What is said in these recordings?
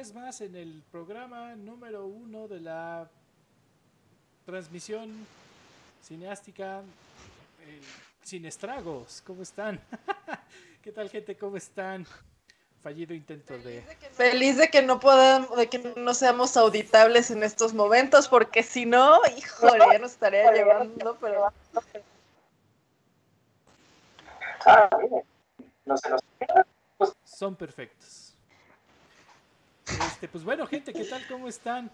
vez más en el programa número uno de la transmisión cineástica sin estragos. ¿Cómo están? ¿Qué tal, gente? ¿Cómo están? Fallido intento de. Feliz de que no podamos, de que no seamos auditables en estos momentos, porque si no, híjole, ya nos estaría llevando, pero. Ah, no se nos son perfectos. Este, pues bueno, gente, ¿qué tal? ¿Cómo están?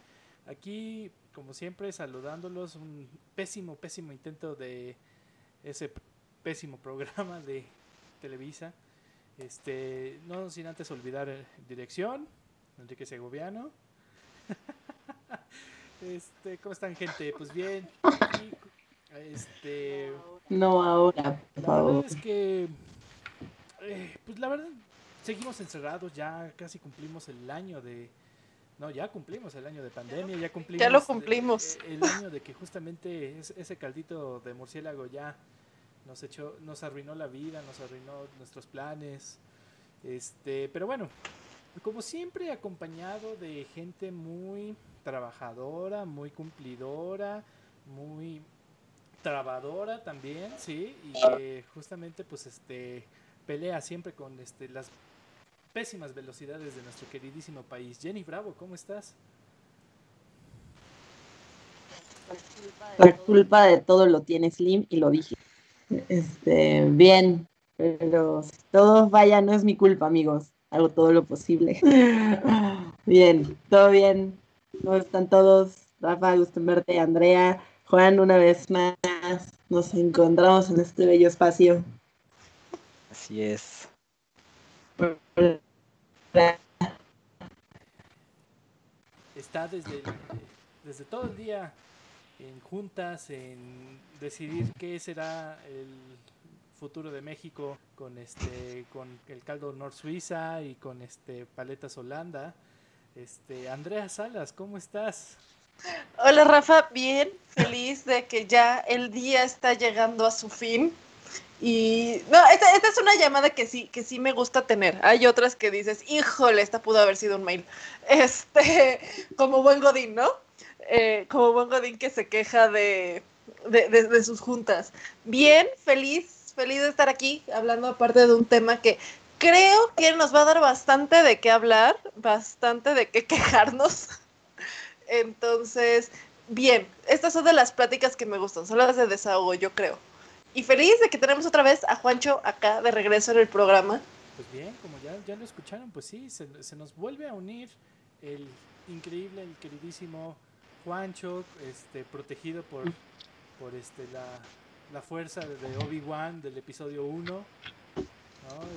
Aquí, como siempre, saludándolos. Un pésimo, pésimo intento de ese pésimo programa de Televisa. Este, no sin antes olvidar eh, dirección, Enrique Segoviano. este, ¿cómo están, gente? Pues bien. este, no ahora, por la verdad es que, eh, pues la verdad, seguimos encerrados, ya casi cumplimos el año de... No, ya cumplimos el año de pandemia, ya cumplimos... Ya lo cumplimos. El, año de que justamente ese caldito de murciélago ya nos echó, nos arruinó la vida, nos arruinó nuestros planes. Este, pero bueno, como siempre acompañado de gente muy trabajadora, muy cumplidora, muy trabadora también, sí, y que justamente pues este pelea siempre con este las pésimas velocidades de nuestro queridísimo país. Jenny Bravo, ¿cómo estás? La culpa de todo lo tiene Slim y lo dije. Este, bien, pero si todos vaya, no es mi culpa, amigos. Hago todo lo posible. bien, todo bien. ¿Cómo están todos? Rafa, gusto en verte. Andrea, Juan, una vez más, nos encontramos en este bello espacio. Así es. Está desde, desde todo el día en juntas, en decidir qué será el futuro de México con este con el caldo Nor Suiza y con este paletas Holanda. Este Andrea Salas, ¿cómo estás? Hola Rafa, bien, feliz de que ya el día está llegando a su fin. Y no, esta, esta, es una llamada que sí, que sí me gusta tener. Hay otras que dices, híjole, esta pudo haber sido un mail. Este, como buen Godín, ¿no? Eh, como buen Godín que se queja de, de, de, sus juntas. Bien, feliz, feliz de estar aquí, hablando aparte de un tema que creo que nos va a dar bastante de qué hablar, bastante de qué quejarnos. Entonces, bien, estas son de las pláticas que me gustan, son las de desahogo, yo creo. Y feliz de que tenemos otra vez a Juancho acá de regreso en el programa. Pues bien, como ya, ya lo escucharon, pues sí, se, nos vuelve a unir el increíble, el queridísimo Juancho, este, protegido por, por este, la, la fuerza de Obi-Wan del episodio 1.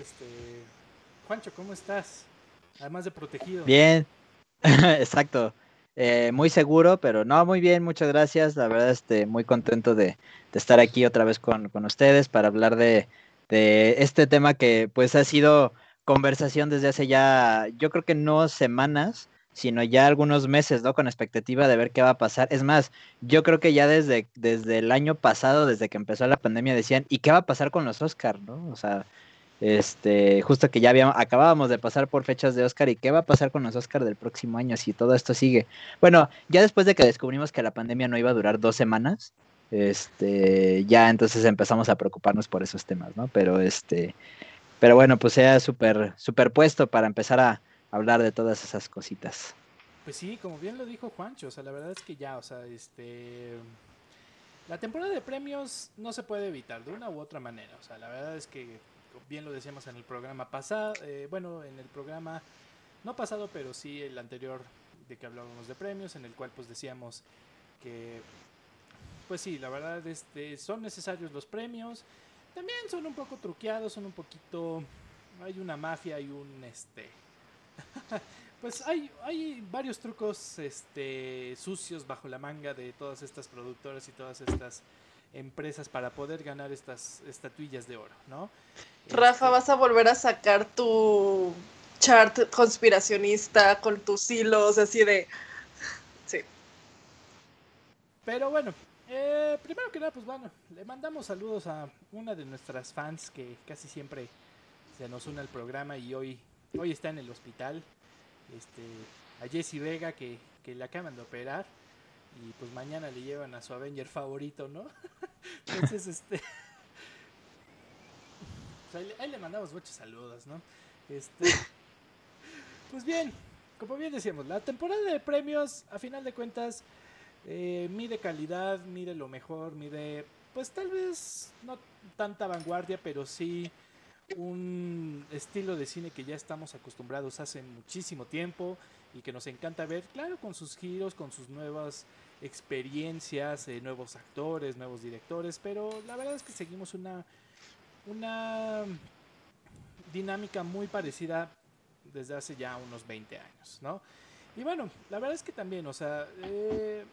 Este, Juancho, ¿cómo estás? Además de protegido. Bien, exacto. Eh, muy seguro, pero no, muy bien, muchas gracias. La verdad, este, muy contento de, estar aquí otra vez con, ustedes para hablar de, este tema que pues ha sido conversación desde hace ya, yo creo que no semanas, sino ya algunos meses, ¿no? Con expectativa de ver qué va a pasar. Es más, yo creo que ya desde, desde el año pasado, desde que empezó la pandemia, decían, ¿y qué va a pasar con los Oscars, no? O sea, este, justo que ya habíamos, acabábamos de pasar por fechas de Oscar y qué va a pasar con los Oscar del próximo año si todo esto sigue. Bueno, ya después de que descubrimos que la pandemia no iba a durar dos semanas, este, ya entonces empezamos a preocuparnos por esos temas, ¿no? Pero este, pero bueno, pues sea súper superpuesto para empezar a hablar de todas esas cositas. Pues sí, como bien lo dijo Juancho, o sea, la verdad es que ya, o sea, este la temporada de premios no se puede evitar de una u otra manera, o sea, la verdad es que bien lo decíamos en el programa pasado, eh, bueno, en el programa no pasado, pero sí el anterior de que hablábamos de premios, en el cual pues decíamos que, pues sí, la verdad este, son necesarios los premios, también son un poco truqueados, son un poquito, hay una mafia y un, este, pues hay, hay varios trucos este, sucios bajo la manga de todas estas productoras y todas estas empresas para poder ganar estas estatuillas de oro, ¿no? Rafa, este vas a volver a sacar tu chart conspiracionista con tus hilos así de... Sí. Pero bueno, eh, primero que nada, pues bueno, le mandamos saludos a una de nuestras fans que casi siempre se nos une al programa y hoy, hoy está en el hospital. este, a Jesse Vega que, que le acaban de operar y pues mañana le llevan a su Avenger favorito, ¿no? Entonces, este... pues ahí, ahí le mandamos muchos saludos, ¿no? Este... Pues bien, como bien decíamos, la temporada de premios, a final de cuentas, eh, mide calidad, mide lo mejor, mide, pues tal vez no tanta vanguardia, pero sí un estilo de cine que ya estamos acostumbrados hace muchísimo tiempo y que nos encanta ver, claro, con sus giros, con sus nuevas experiencias, eh, nuevos actores, nuevos directores, pero la verdad es que seguimos una, una dinámica muy parecida desde hace ya unos 20 años, ¿no? Y bueno, la verdad es que también, o sea, eh,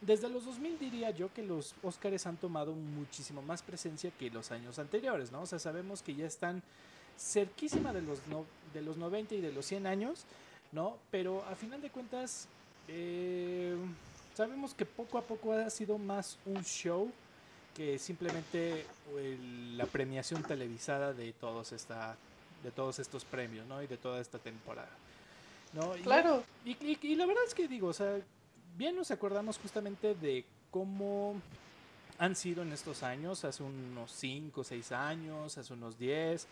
desde los 2000 diría yo que los Óscares han tomado muchísimo más presencia que los años anteriores, ¿no? O sea, sabemos que ya están cerquísima de los, no, de los 90 y de los 100 años, ¿no? Pero a final de cuentas, eh, sabemos que poco a poco ha sido más un show que simplemente el, la premiación televisada de todos esta de todos estos premios, ¿no? Y de toda esta temporada. Claro. Y, y- y la verdad es que digo, o sea, bien nos acordamos justamente de cómo han sido en estos años, hace unos 5 o 6 años, hace unos 10,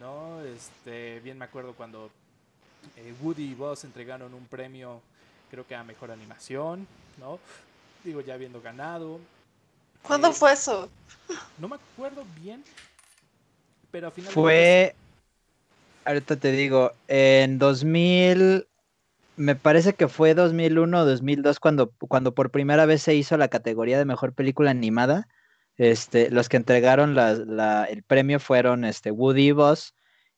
¿no? Este, bien me acuerdo cuando eh, Woody y Buzz entregaron un premio, creo que a Mejor Animación, ¿no? Digo, ya habiendo ganado. ¿Cuándo Eh, fue eso? No me acuerdo bien, pero al final... Fue, ahorita te digo, en 2000, me parece que fue 2001 o 2002 cuando, cuando por primera vez se hizo la categoría de mejor película animada. Este, los que entregaron la- la- el premio fueron este, Woody y Buzz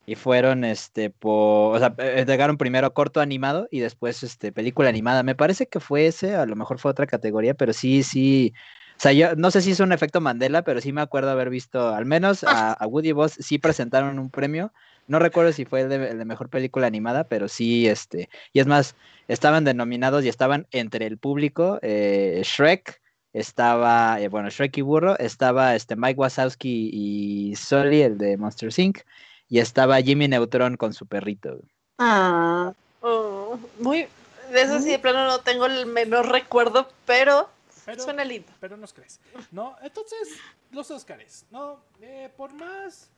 y fueron, este, por, o sea, eh, entregaron primero corto animado y después, este, película animada. Me parece que fue ese, a lo mejor fue otra categoría, pero sí, sí. O sea, yo no sé si es un efecto Mandela, pero sí me acuerdo haber visto, al menos a, a Woody Buzz sí presentaron un premio. No recuerdo si fue el de, el de mejor película animada, pero sí, este, y es más, estaban denominados y estaban entre el público, eh, Shrek, estaba, eh, bueno, Shrek y Burro, estaba este Mike Wazowski y Sully, el de Monster Inc., y estaba Jimmy Neutron con su perrito. Ah, Oh, muy. De eso sí, de plano no tengo el menor recuerdo, pero, Pero- suena lindo. pero nos crees. ¿No? Entonces, los Óscares, ¿no? Eh, por más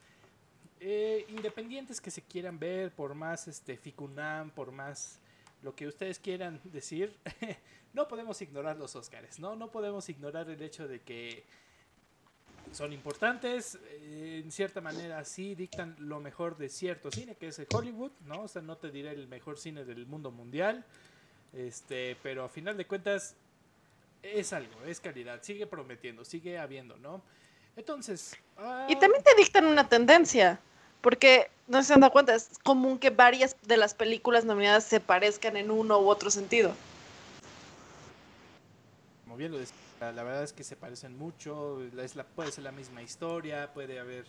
eh, independientes que se quieran ver, por más este Ficunam, por más lo que ustedes quieran decir, no podemos ignorar los Óscares, ¿no? No podemos ignorar el hecho de que son importantes, eh, en cierta manera sí dictan lo mejor de cierto cine, que es el Hollywood, ¿no? O sea, no te diré el mejor cine del mundo mundial, este, pero a final de cuentas es algo, es calidad, sigue prometiendo, sigue habiendo, ¿no? Entonces... ah, Y también te dictan una tendencia, porque no se han dado cuenta, es común que varias de las películas nominadas se parezcan en uno u otro sentido. Como bien lo decía, la verdad es que se parecen mucho, es la, puede ser la misma historia, puede haber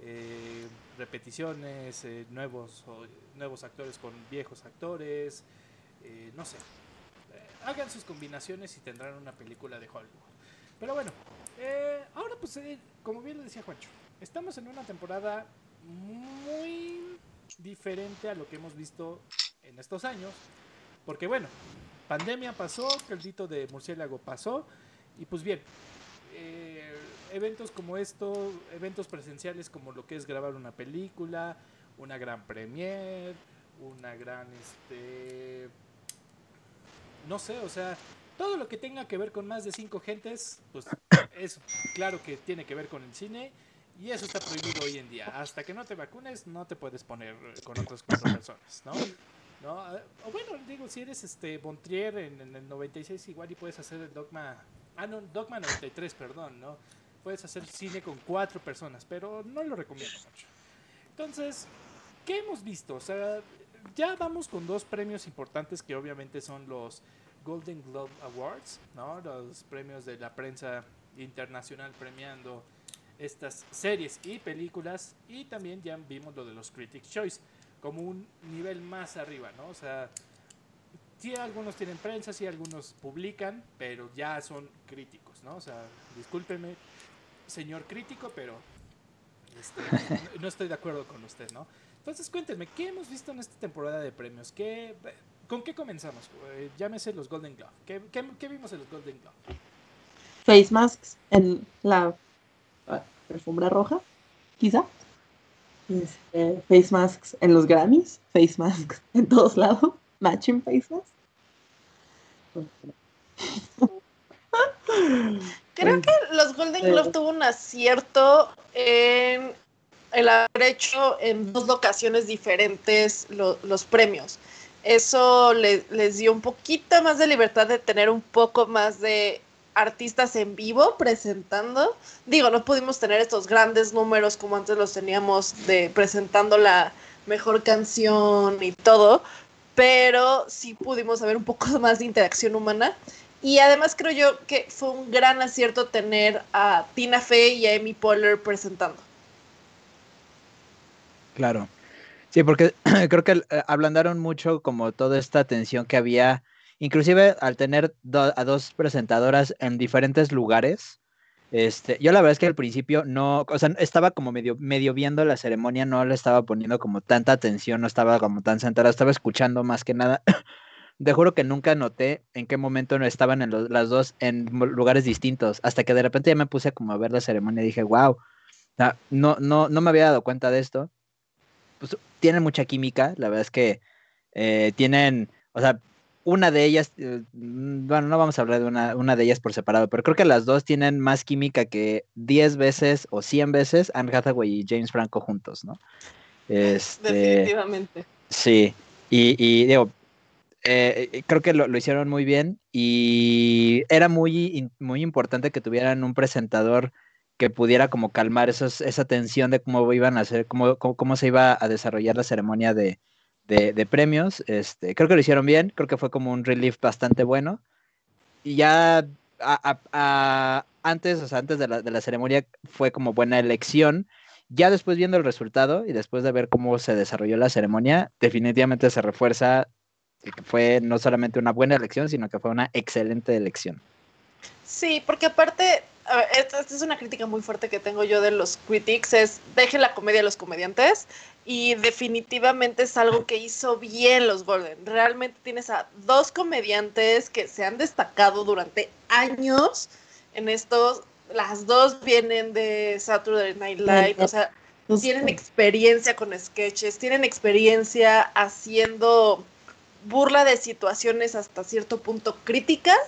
eh, repeticiones, eh, nuevos, o- nuevos actores con viejos actores, eh, no sé. Hagan sus combinaciones y tendrán una película de Hollywood. Pero bueno, ahora pues, como bien lo decía Juancho, estamos en una temporada muy diferente a lo que hemos visto en estos años. Porque bueno, pandemia pasó, caldito de murciélago pasó, y pues bien, eh, eventos como esto, eventos presenciales como lo que es grabar una película, una gran premiere, una gran, este, no sé, o sea, todo lo que tenga que ver con más de cinco gentes, pues es claro que tiene que ver con el cine. Y eso está prohibido hoy en día. Hasta que no te vacunes, no te puedes poner con otras cuatro personas, ¿no? ¿no? Eh, O bueno, digo, si eres este Bontrier en, en el 96, igual y puedes hacer el Dogma. Ah, no, Dogma 93, perdón, ¿no? Puedes hacer cine con cuatro personas, pero no lo recomiendo mucho. Entonces, ¿qué hemos visto? O sea, ya vamos con dos premios importantes que obviamente son los Golden Globe Awards, ¿no? Los premios de la prensa internacional premiando estas series y películas y también ya vimos lo de los Critics Choice como un nivel más arriba, ¿no? O sea, sí algunos tienen prensa, sí algunos publican, pero ya son críticos, ¿no? O sea, discúlpeme, señor crítico, pero este, no- estoy de acuerdo con usted, ¿no? Entonces cuéntenme, ¿qué hemos visto en esta temporada de premios? ¿Qué, ¿Con qué comenzamos? Eh, llámese los Golden Glove. ¿Qué, qué, qué vimos en los Golden Glove? Face masks en la ah, alfombra roja, quizá. Este, face masks en los Grammys, face masks en todos lados, matching masks. Creo que los Golden Glove tuvo un acierto en el haber hecho en dos locaciones diferentes lo- los premios. Eso le- les dio un poquito más de libertad de tener un poco más de artistas en vivo presentando. Digo, no pudimos tener estos grandes números como antes los teníamos de presentando la mejor canción y todo, pero sí pudimos ver un poco más de interacción humana. Y además creo yo que fue un gran acierto tener a Tina Fey y a Amy Poehler presentando. Claro. Sí, porque creo que eh, ablandaron mucho como toda esta tensión que había, inclusive al tener a dos presentadoras en diferentes lugares. Este, yo la verdad es que al principio no, o sea, estaba como medio, medio viendo la ceremonia, no le estaba poniendo como tanta atención, no estaba como tan centrada, estaba escuchando más que nada. Te juro que nunca noté en qué momento no estaban las dos en lugares distintos, hasta que de repente ya me puse como a ver la ceremonia y dije, wow, no, no, no me había dado cuenta de esto pues, tienen mucha química. La verdad es que eh, tienen, o sea, una de ellas, eh, mm, bueno, no vamos a hablar de una, una de ellas por separado, pero creo que las dos tienen más química que 10 veces o 100 veces Anne Hathaway y James Franco juntos, ¿no? Este, Definitivamente. Sí, y, y digo, eh, eh, creo que lo, lo hicieron muy bien y era muy, muy importante que tuvieran un presentador que pudiera como calmar esos, esa tensión de cómo iban a hacer, cómo, cómo, cómo se iba a desarrollar la ceremonia de, de, premios. Este, creo que lo hicieron bien, creo que fue como un relief bastante bueno. Y ya antes, antes de la, de la ceremonia fue como buena elección. Ya después viendo el resultado y después de ver cómo se desarrolló la ceremonia, definitivamente se refuerza que fue no solamente una buena elección, sino que fue una excelente elección. Sí, porque aparte, esta, es una crítica muy fuerte que tengo yo de los critics, es dejen la comedia a los comediantes y definitivamente es algo que hizo bien los Golden. Realmente tienes a dos comediantes que se han destacado durante años en estos, las dos vienen de Saturday Night Live, o sea, tienen experiencia con sketches, tienen experiencia haciendo burla de situaciones hasta cierto punto críticas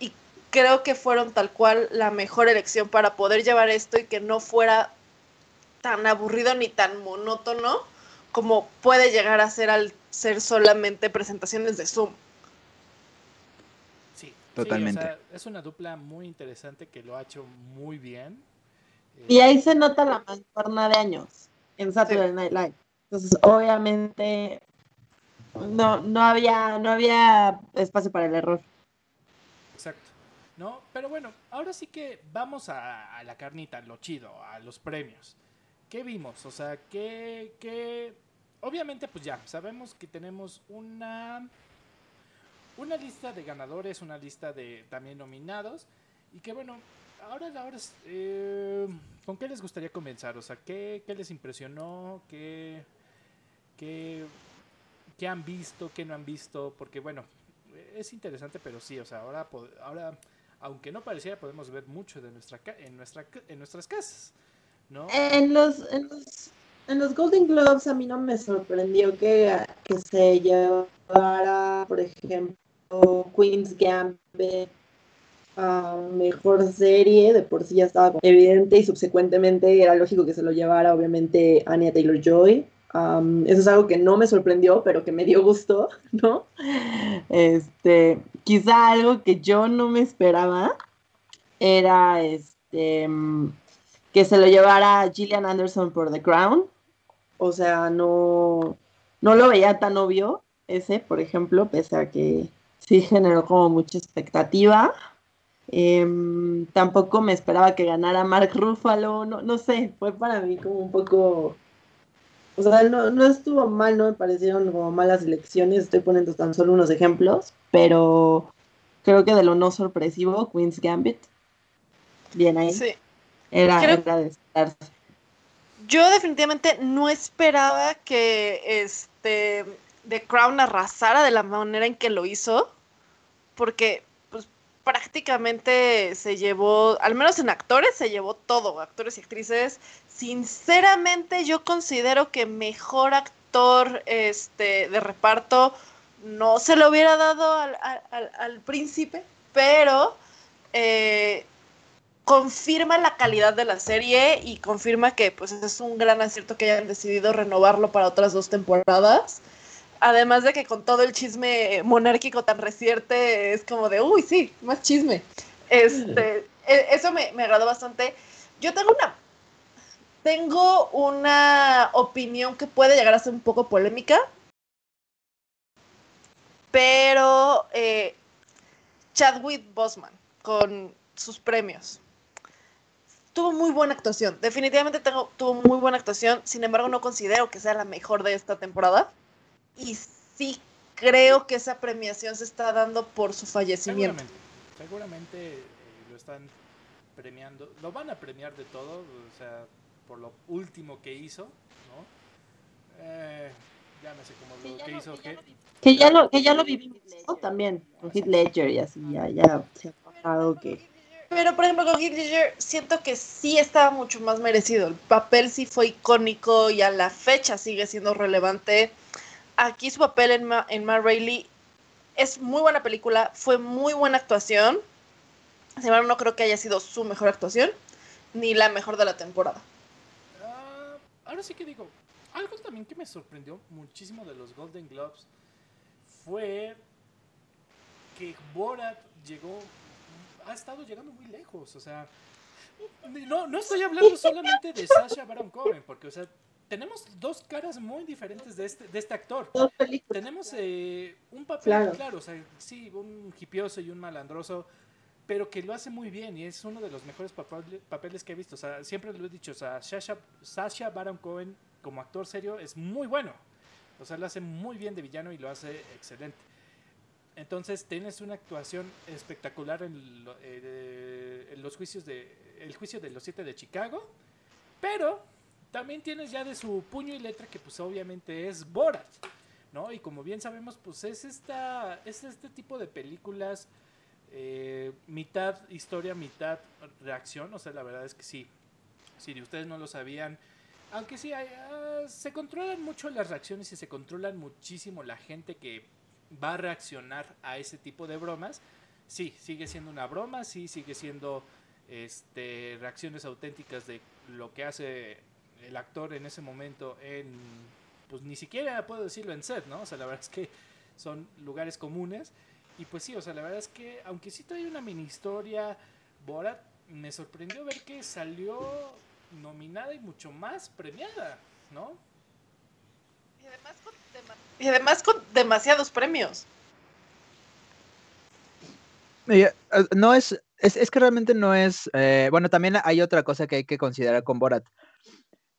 y creo que fueron tal cual la mejor elección para poder llevar esto y que no fuera tan aburrido ni tan monótono como puede llegar a ser al ser solamente presentaciones de Zoom. Sí, sí, Totalmente. o sea, es una dupla muy interesante que lo ha hecho muy bien. Y Eh, ahí se nota la mancuerna de años en Saturday Night Live. Entonces, obviamente, no, no había, no había espacio para el error. Exacto. No, pero bueno, ahora sí que vamos a, a la carnita, lo chido, a los premios. ¿Qué vimos? O sea, ¿qué, qué... Obviamente, pues ya, sabemos que tenemos una... Una lista de ganadores, una lista de también nominados. Y que bueno, ahora, ahora eh, ¿con qué les gustaría comenzar? O sea, ¿qué, qué les impresionó? ¿Qué, qué, qué han visto? ¿Qué no han visto? Porque bueno, es interesante, pero sí, o sea, ahora, ahora aunque no pareciera, podemos ver mucho de nuestra en, nuestra, en nuestras casas, En los, en los, en los Golden Globes a mí no me sorprendió que, que se llevara, por ejemplo, Queen's Gambit a mejor serie, de por sí ya estaba evidente y subsecuentemente era lógico que se lo llevara obviamente Anya Taylor Joy. eso es algo que no me sorprendió, pero que me dio gusto, ¿no? Este, quizá algo que yo no me esperaba era este que se lo llevara Gillian Anderson por The Crown. O sea, no, no lo veía tan obvio ese, por ejemplo, pese a que sí generó como mucha expectativa. Em, tampoco me esperaba que ganara Mark Ruffalo, no, no sé, fue para mí como un poco... O sea, no, no estuvo mal, no me parecieron como malas elecciones, estoy poniendo tan solo unos ejemplos, pero creo que de lo no sorpresivo, Queen's Gambit, bien ahí, Sí. Era, Creo- era de estarse. yo definitivamente no esperaba que este The Crown arrasara de la manera en que lo hizo, porque pues prácticamente se llevó, al menos en actores, se llevó todo, actores y actrices. Sinceramente yo considero que mejor actor este, de reparto no se lo hubiera dado al, al, al príncipe, pero eh, confirma la calidad de la serie y confirma que pues es un gran acierto que hayan decidido renovarlo para otras dos temporadas. Además de que con todo el chisme monárquico tan reciente es como de, uy, sí, más chisme. Este, e, eso me, me agradó bastante. Yo tengo una, tengo una opinión que puede llegar a ser un poco polémica, pero eh, Chadwick Bosman con sus premios tuvo muy buena actuación. Definitivamente tengo, tuvo muy buena actuación. Sin embargo, no considero que sea la mejor de esta temporada. Y sí creo que esa premiación se está dando por su fallecimiento. Seguramente, seguramente eh, lo están premiando. Lo van a premiar de todo, o sea, por lo último que hizo, ¿no? Eh, ya no sé cómo Sí, lo que lo- hizo. que ya que- Que ya lo, que ya lo vivimos ¿no? también con Heath Ledger y así, ya, ya se ha pasado que... Pero, por ejemplo, con Heath Ledger siento que sí estaba mucho más merecido. El papel sí fue icónico y a la fecha sigue siendo relevante. Aquí su papel en Ma, en Rainey es muy buena película, fue muy buena actuación. Sin embargo, no creo que haya sido su mejor actuación, ni la mejor de la temporada. Ah, ahora sí que digo, algo también que me sorprendió muchísimo de los Golden Globes fue que Borat llegó, ha estado llegando muy lejos, o sea, no, no estoy hablando solamente de Sasha Baron Cohen, porque, o sea, tenemos dos caras muy diferentes de este, de este actor. Tenemos eh, un papel, Claro. claro. o sea, sí, un hipioso y un malandroso, pero que lo hace muy bien y es uno de los mejores papel- papeles que he visto. O sea, siempre lo he dicho, o sea, Sasha, Sasha Baron Cohen como actor serio es muy bueno. O sea, lo hace muy bien de villano y lo hace excelente. Entonces, tienes una actuación espectacular en, lo- eh, en los juicios de el juicio de los siete de Chicago, pero también tienes ya de su puño y letra que pues obviamente es Borat, ¿no? Y como bien sabemos, pues es esta es este tipo de películas eh, mitad historia, mitad reacción, o sea, la verdad es que sí. Si ustedes no lo sabían, aunque sí ah, se controlan mucho las reacciones y se controlan muchísimo la gente que va a reaccionar a ese tipo de bromas. Sí, sigue siendo una broma, sí, sigue siendo este, reacciones auténticas de lo que hace el actor en ese momento en, pues ni siquiera puedo decirlo en set, ¿no? O sea, la verdad es que son lugares comunes. Y pues sí, o sea, la verdad es que, aunque sí trae una mini historia, Borat, me sorprendió ver que salió nominada y mucho más premiada, ¿no? Y además dema- y además con demasiados premios. Eh, No es, es, es que realmente no es, eh, bueno, también hay otra cosa que hay que considerar con Borat,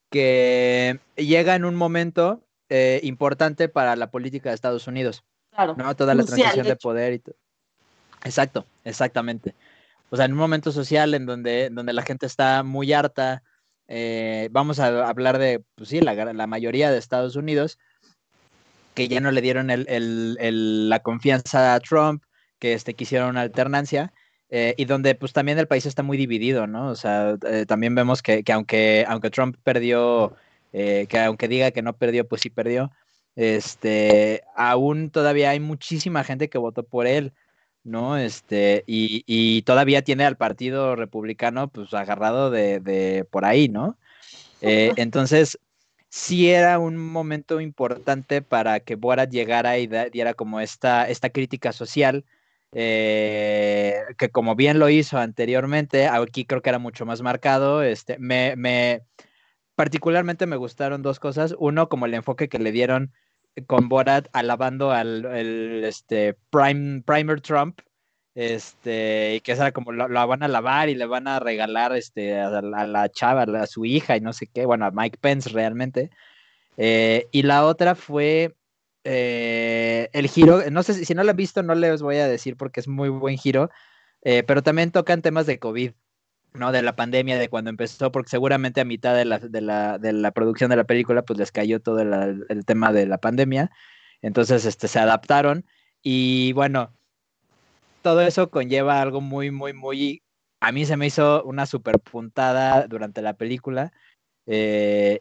que llega en un momento eh, importante para la política de Estados Unidos, Claro. ¿no? Toda la Crucial, transición de poder y todo. Exacto, exactamente. O sea, en un momento social en donde, donde la gente está muy harta, eh, vamos a hablar de, pues sí, la, la mayoría de Estados Unidos, que ya no le dieron el- el- el- la confianza a Trump, que este, quisieron una alternancia, eh, y donde pues también el país está muy dividido, ¿no? O sea, eh, también vemos que, que aunque, aunque Trump perdió, eh, que aunque diga que no perdió, pues sí perdió, este, aún todavía hay muchísima gente que votó por él, ¿no? Este, y, y todavía tiene al partido republicano pues agarrado de, de por ahí, ¿no? Entonces, sí era un momento importante para que Borat llegara y diera como esta, esta crítica social, eh, que como bien lo hizo anteriormente, aquí creo que era mucho más marcado. Este, me, me- particularmente me gustaron dos cosas. Uno, como el enfoque que le dieron con Borat alabando al este, Prime, Primer Trump. Este, y que era como lo van a lavar y le van a regalar este, a, la, a la chava, a su hija y no sé qué, bueno, a Mike Pence realmente. Eh, y la otra fue eh, el giro, no sé si, si no lo han visto, no les voy a decir porque es muy buen giro, eh, pero también tocan temas de COVID, ¿no? De la pandemia, de cuando empezó, porque seguramente a mitad de la, de la, de la producción de la película, pues les cayó todo el, el tema de la pandemia. Entonces, este, se adaptaron y bueno, todo eso conlleva algo muy, muy, muy... A mí se me hizo una super puntada durante la película. Eh,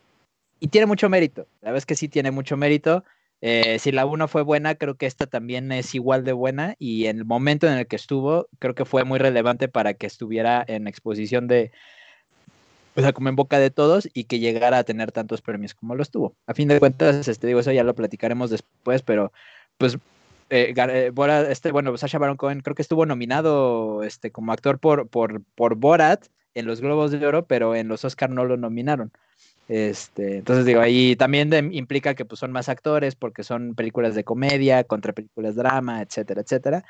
y tiene mucho mérito. La verdad es que sí tiene mucho mérito. Eh, si la 1 fue buena, creo que esta también es igual de buena. Y en el momento en el que estuvo, creo que fue muy relevante para que estuviera en exposición de, o sea, como en boca de todos y que llegara a tener tantos premios como lo estuvo. A fin de cuentas, este, digo, eso ya lo platicaremos después, pero pues eh, eh, Borat, este, bueno, Sasha Baron Cohen creo que estuvo nominado este, como actor por, por, por Borat en los Globos de Oro, pero en los Oscar no lo nominaron. Este, entonces digo, ahí también implica que pues, son más actores porque son películas de comedia contra películas de drama, etcétera, etcétera.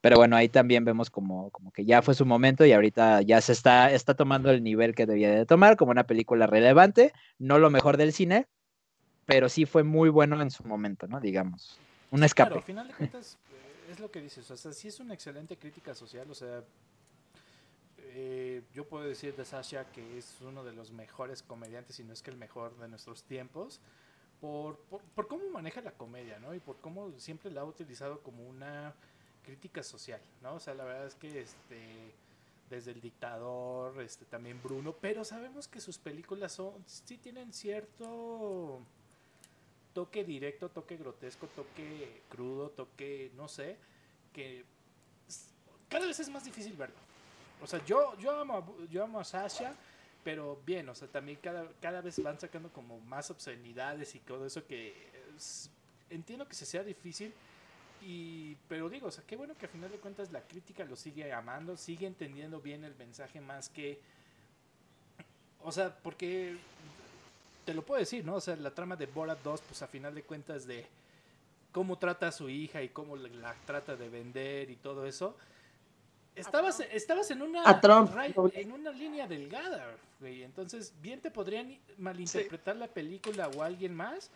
Pero bueno, ahí también vemos como, como que ya fue su momento y ahorita ya se está, está tomando el nivel que debía de tomar como una película relevante, no lo mejor del cine, pero sí fue muy bueno en su momento, ¿no? Digamos. Un escape. Claro, al final de cuentas, eh, es lo que dices, o sea, sí es una excelente crítica social, o sea, eh, yo puedo decir de Sasha que es uno de los mejores comediantes, si no es que el mejor de nuestros tiempos, por, por, cómo maneja la comedia, ¿no? Y por cómo siempre la ha utilizado como una crítica social, ¿no? O sea, la verdad es que este desde el dictador, este también Bruno, pero sabemos que sus películas son sí tienen cierto toque directo, toque grotesco, toque crudo, toque, no sé, que cada vez es más difícil verlo. O sea, yo, yo, amo, yo a Sasha, pero bien, o sea, también cada, cada vez van sacando como más obscenidades y todo eso que entiendo que se sea difícil. Y, pero digo, o sea, qué bueno que a final de cuentas la crítica lo sigue amando, sigue entendiendo bien el mensaje más que... O sea, porque te lo puedo decir, ¿no? O sea, la trama de Borat 2, pues a final de cuentas de cómo trata a su hija y cómo la trata de vender y todo eso. Estabas, estabas en una en una línea delgada, güey. Entonces, bien te podrían malinterpretar la película o alguien más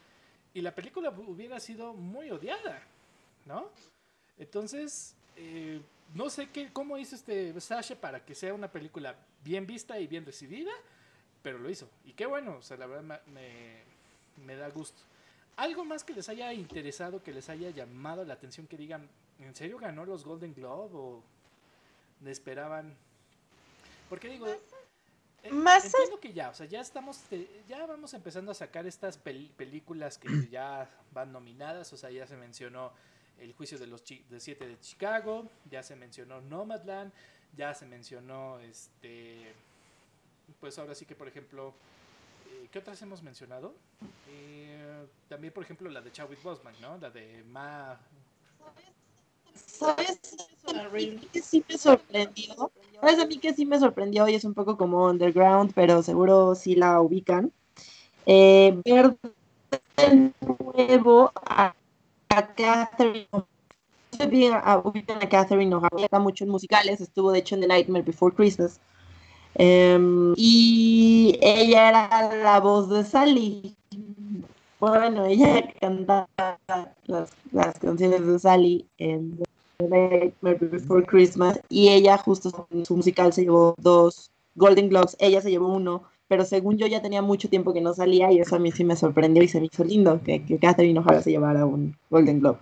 y la película hubiera sido muy odiada, ¿no? Entonces, eh, no sé qué, cómo hizo este Sasha para que sea una película bien vista y bien recibida pero lo hizo. Y qué bueno, o sea, la verdad me, me, da gusto. Algo más que les haya interesado, que les haya llamado la atención, que digan, ¿en serio ganó los Golden Globe o le esperaban? Porque digo, eh, más entiendo que ya, o sea, ya estamos, ya vamos empezando a sacar estas películas que ya van nominadas, o sea, ya se mencionó El juicio de los de siete de Chicago, ya se mencionó Nomadland, ya se mencionó este pues ahora sí que, por ejemplo, eh, ¿qué otras hemos mencionado? Eh, también, por ejemplo, la de Chadwick Boseman, ¿no? La de Ma... ¿Sabes? Que sí me sorprendió. ¿Sabes a mí que sí me sorprendió y es un poco como underground, pero seguro sí la ubican? Eh, ver de nuevo a, a Catherine a, a Catherine O'Hara, está mucho en musicales, estuvo de hecho en The Nightmare Before Christmas. Em, y ella era la voz de Sally. Bueno, ella cantaba las, canciones de Sally en The Nightmare Before Christmas y ella justo en su musical se llevó dos Golden Globes, ella se llevó uno, pero según yo ya tenía mucho tiempo que no salía y eso a mí sí me sorprendió y se me hizo lindo que, que Catherine O'Hara se llevara un Golden Globe.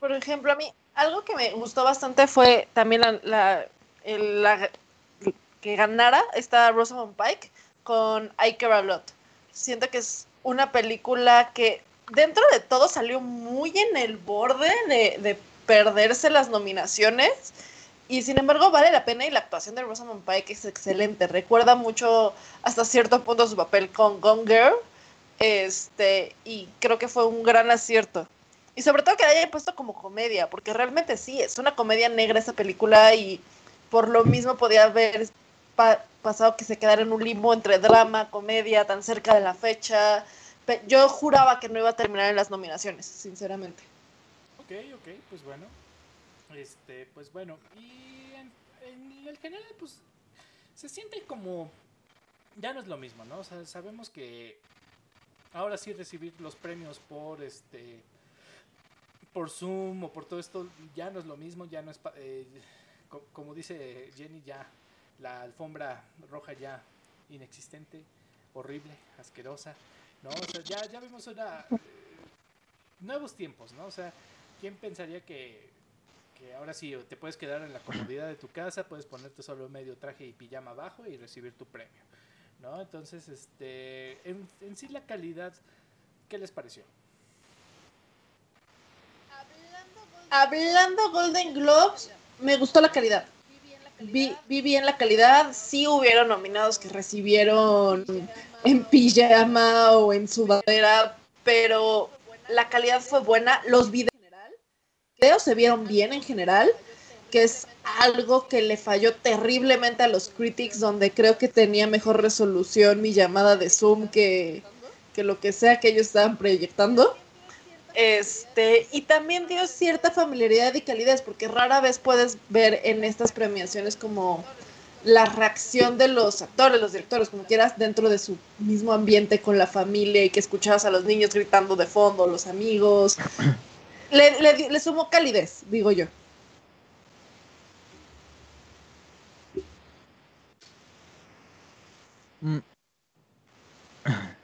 Por ejemplo, a mí, algo que me gustó bastante fue también la, que ganara esta Rosamund Pike con I Care A Lot. Siento que es una película que dentro de todo salió muy en el borde de, de perderse las nominaciones y sin embargo vale la pena y la actuación de Rosamund Pike es excelente. Recuerda mucho hasta cierto punto su papel con Gone Girl este, y creo que fue un gran acierto. Y sobre todo que la haya puesto como comedia, porque realmente sí, es una comedia negra esa película y por lo mismo podía haber pasado que se quedara en un limbo entre drama, comedia, tan cerca de la fecha. Yo juraba que no iba a terminar en las nominaciones, sinceramente. Ok, ok, pues bueno. Este, pues bueno. Y en, en el general, pues se siente como. Ya no es lo mismo, ¿no? O sea, sabemos que ahora sí recibir los premios por este por Zoom o por todo esto ya no es lo mismo, ya no es, eh, como dice Jenny, ya la alfombra roja ya inexistente, horrible, asquerosa, ¿no? Ya, ya vemos una, eh, nuevos tiempos, ¿no? O sea, ¿quién pensaría que, que ahora sí te puedes quedar en la comodidad de tu casa, puedes ponerte solo medio traje y pijama abajo y recibir tu premio, ¿no? Entonces, este, en, en sí la calidad, ¿qué les pareció? Hablando Golden Globes, me gustó la calidad. Vi, vi, bien la calidad. Sí hubieron nominados que recibieron en pijama o en sudadera, pero la calidad fue buena. Los videos se vieron bien en general, que es algo que le falló terriblemente a los critics, donde creo que tenía mejor resolución mi llamada de Zoom que, que lo que sea que ellos estaban proyectando. Este, y también dio cierta familiaridad y calidez, porque rara vez puedes ver en estas premiaciones como la reacción de los actores, los directores, como quieras, dentro de su mismo ambiente con la familia y que escuchabas a los niños gritando de fondo, los amigos. Le, le, le sumó calidez, digo yo. Mm.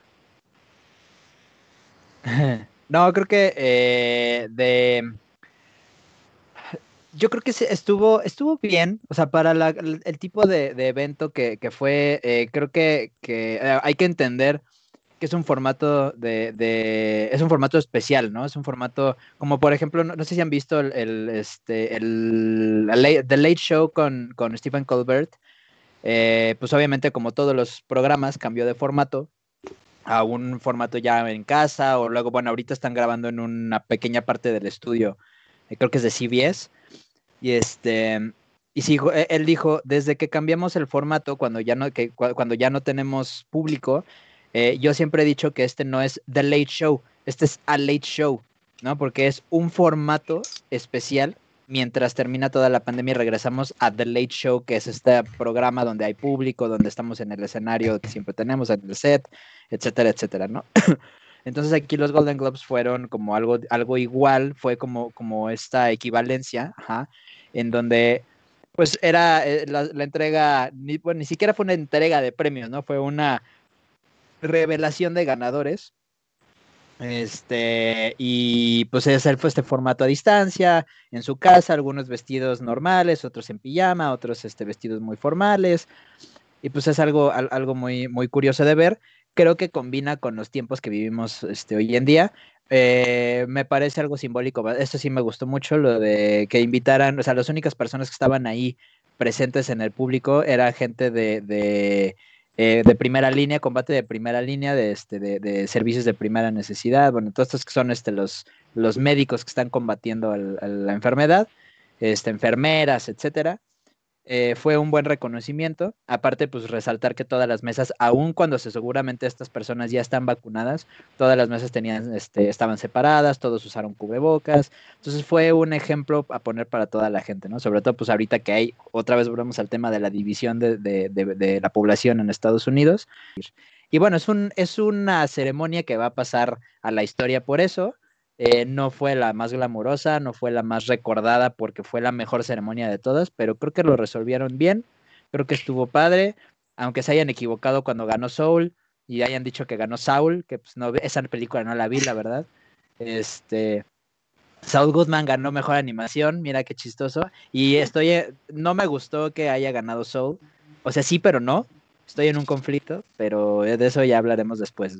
No, creo que eh, de... Yo creo que estuvo, estuvo bien, o sea, para el tipo de, evento que, fue, eh, creo que, eh, hay que entender que es un formato de, es un formato especial, ¿no? Es un formato, como por ejemplo, no, sé si han visto el, este, el, The Late Show con, con Stephen Colbert, pues obviamente como todos los programas cambió de formato, a un formato ya en casa o luego, bueno, ahorita están grabando en una pequeña parte del estudio, eh, creo que es de CBS. Y este, y sí, e, él dijo, desde que cambiamos el formato, cuando ya no, que, cuando ya no tenemos público, eh, yo siempre he dicho que este no es The Late Show, este es A Late Show, ¿no? Porque es un formato especial mientras termina toda la pandemia regresamos a The Late Show, que es este programa donde hay público, donde estamos en el escenario que siempre tenemos, en el set, etcétera, etcétera, ¿no? Entonces aquí los Golden Globes fueron como algo, algo igual, fue como, como esta equivalencia, en donde pues era eh, la, entrega, ni, bueno, ni siquiera fue una entrega de premios, ¿no? Fue una revelación de ganadores. Este, y pues ese fue este formato a distancia, en su casa, algunos vestidos normales, otros en pijama, otros este, vestidos muy formales. Y pues es algo, algo muy, muy curioso de ver creo que combina con los tiempos que vivimos este, hoy en día. Eh, me parece algo simbólico. Esto sí me gustó mucho, lo de que invitaran, o sea, las únicas personas que estaban ahí presentes en el público era gente de, eh, primera línea, combate de primera línea, de, este, de, servicios de primera necesidad. Bueno, todos estos que son este, los, los médicos que están combatiendo la enfermedad, este, enfermeras, etcétera. Eh, fue un buen reconocimiento. Aparte, pues resaltar que todas las mesas, aun cuando se, seguramente estas personas ya están vacunadas, todas las mesas tenían, este, estaban separadas, todos usaron cubrebocas. Entonces fue un ejemplo a poner para toda la gente, ¿no? Sobre todo, pues ahorita que hay, otra vez volvemos al tema de la división de, de, de la población en Estados Unidos. Y bueno, es, un, es una ceremonia que va a pasar a la historia por eso. Eh, no fue la más glamurosa, no fue la más recordada porque fue la mejor ceremonia de todas, pero creo que lo resolvieron bien, creo que estuvo padre, aunque se hayan equivocado cuando ganó Soul y hayan dicho que ganó Saul, que pues no, esa película no la vi, la verdad. Este, Saul Goodman ganó mejor animación, mira qué chistoso. Y estoy, eh, no me gustó que haya ganado Soul. O sea, sí, pero no. Estoy en un conflicto, pero de eso ya hablaremos después.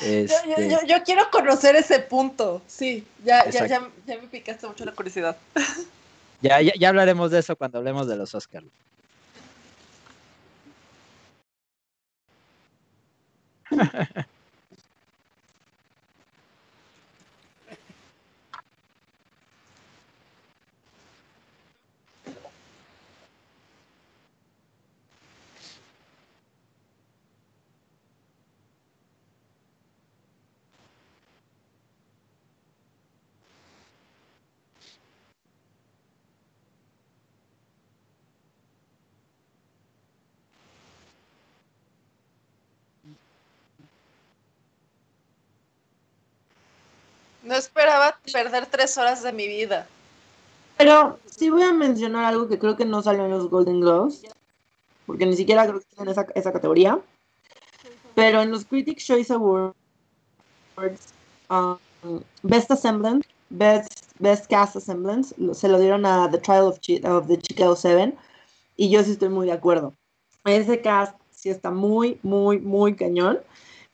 Este. Yo, yo, quiero conocer ese punto, sí, ya, ya, ya, ya, me picaste mucho la curiosidad. Ya, ya, ya hablaremos de eso cuando hablemos de los Oscars. No esperaba perder tres horas de mi vida. Pero sí voy a mencionar algo que creo que no salió en los Golden Globes, porque ni siquiera creo que esté en esa, esa categoría. Pero en los Critics Choice Awards, um, Best Assemblance, Best, Best Cast Assemblance, se lo dieron a The Trial of, of the Chicago Seven, y yo sí estoy muy de acuerdo. Ese cast sí está muy, muy, muy cañón.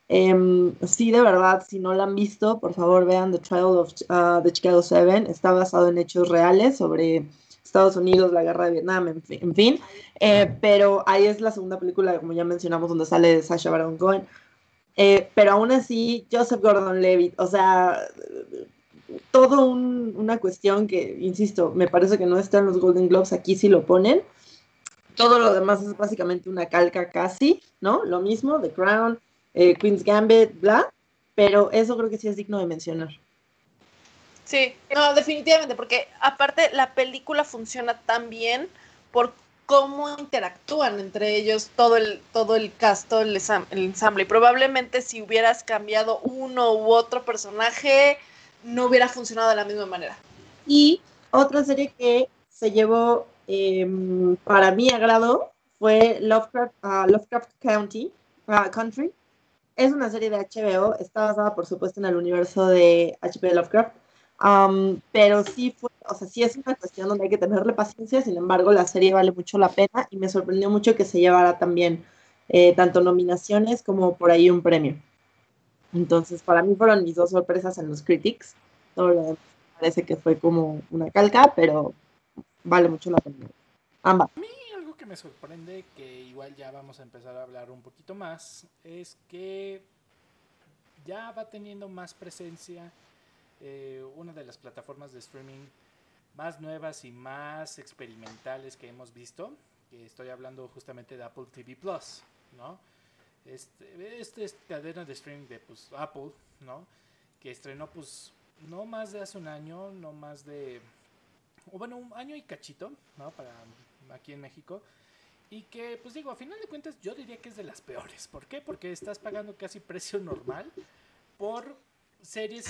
Em, sí, de verdad, si no la han visto, por favor vean The Trial of uh, the Chicago Seven. Está basado en hechos reales sobre Estados Unidos, la guerra de Vietnam, en fin. En fin. Eh, pero ahí es la segunda película, como ya mencionamos, donde sale Sasha Baron Cohen. Eh, pero aún así, Joseph Gordon-Levitt, o sea, todo un- una cuestión que, insisto, me parece que no está en los Golden Globes, aquí sí lo ponen. Todo lo demás es básicamente una calca casi, ¿no? Lo mismo, The Crown, eh, Queen's Gambit, bla, pero eso creo que sí es digno de mencionar. Sí, no, definitivamente, porque aparte la película funciona tan bien por cómo interactúan entre ellos todo el, todo el cast, todo el, ensam- el ensamble. Y probablemente si hubieras cambiado uno u otro personaje, no hubiera funcionado de la misma manera. Y otra serie que se llevó em, para mi agrado fue Lovecraft, ah, Lovecraft County, ah, Country. Es una serie de HBO, está basada por supuesto en el universo de H.P. Lovecraft, am, pero sí fue, o sea, sí es una cuestión donde hay que tenerle paciencia, sin embargo la serie vale mucho la pena y me sorprendió mucho que se llevara también eh, tanto nominaciones como por ahí un premio. Entonces, para mí fueron mis dos sorpresas en los Critics. Todo parece que fue como una calca, pero vale mucho la pena. Ambas. Me sorprende, que igual ya vamos a empezar a hablar un poquito más, es que ya va teniendo más presencia eh, una de las plataformas de streaming más nuevas y más experimentales que hemos visto, estoy hablando justamente de Apple TV Plus, ¿no? Este, este es cadena de streaming de pues, Apple, ¿no? Que estrenó pues no más de hace un año, no más de bueno, un año y cachito, ¿no? Para aquí en México. Y que, pues digo, a final de cuentas yo diría que es de las peores. ¿Por qué? Porque estás pagando casi precio normal por series,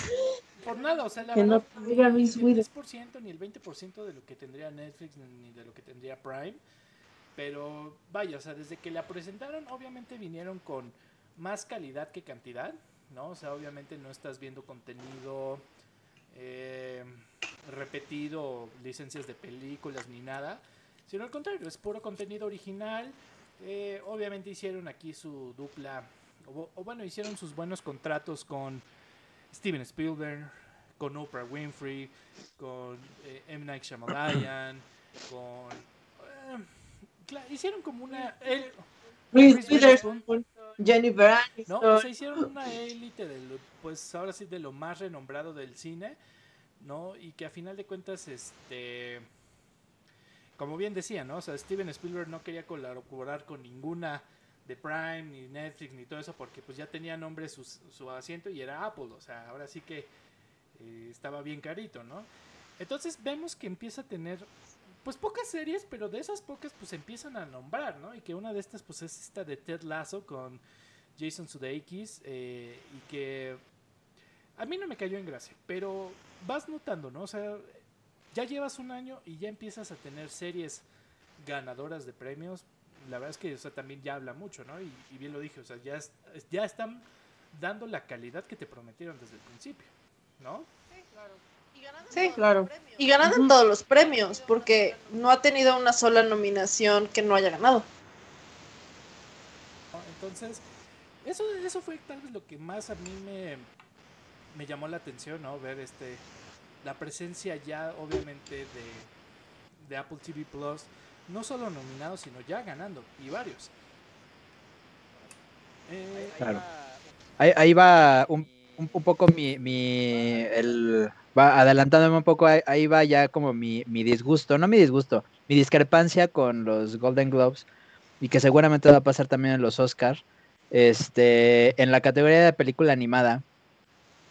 por nada. O sea, la Que no verdad, diga ni el Witherspoon. 10% ni el 20% de lo que tendría Netflix ni de lo que tendría Prime. Pero vaya, o sea, desde que la presentaron, obviamente vinieron con más calidad que cantidad, ¿no? O sea, obviamente no estás viendo contenido eh, repetido, licencias de películas ni nada, sino al contrario, es puro contenido original. Eh, obviamente hicieron aquí su dupla, o, o bueno, hicieron sus buenos contratos con Steven Spielberg, con Oprah Winfrey, con eh, M. Night Shyamalan, con... eh, hicieron como una... el- Witherspoon. Witherspoon, Jennifer ¿no? Aniston. O sea, hicieron una élite de lo, pues ahora sí de lo más renombrado del cine, ¿no? Y que a final de cuentas, este, como bien decía, ¿no? O sea, Steven Spielberg no quería colaborar con ninguna de Prime, ni Netflix, ni todo eso, porque pues ya tenía nombre su, asiento y era Apple, o sea, ahora sí que eh, estaba bien carito, ¿no? Entonces vemos que empieza a tener pues pocas series, pero de esas pocas pues empiezan a nombrar, ¿no? Y que una de estas pues es esta de Ted Lasso con Jason Sudeikis eh, y que a mí no me cayó en gracia, pero vas notando, ¿no? O sea, ya llevas un año y ya empiezas a tener series ganadoras de premios. La verdad es que o sea, también ya habla mucho, ¿no? Y, y bien lo dije, o sea, ya, es- ya están dando la calidad que te prometieron desde el principio, ¿no? Sí, Claro. Y ganando en Ujú. todos los premios, porque no ha tenido una sola nominación que no haya ganado. Entonces, eso, eso fue tal vez lo que más a mí me, me llamó la atención, ¿no? Ver este la presencia ya obviamente de, de Apple TV Plus, no solo nominados, sino ya ganando, y varios. Eh, Claro. Ahí, ahí va un, un, un poco mi, mi el, va adelantándome un poco, ahí, ahí va ya como mi, mi disgusto, no mi disgusto, mi discrepancia con los Golden Globes y que seguramente va a pasar también en los Oscars. Este, en la categoría de película animada,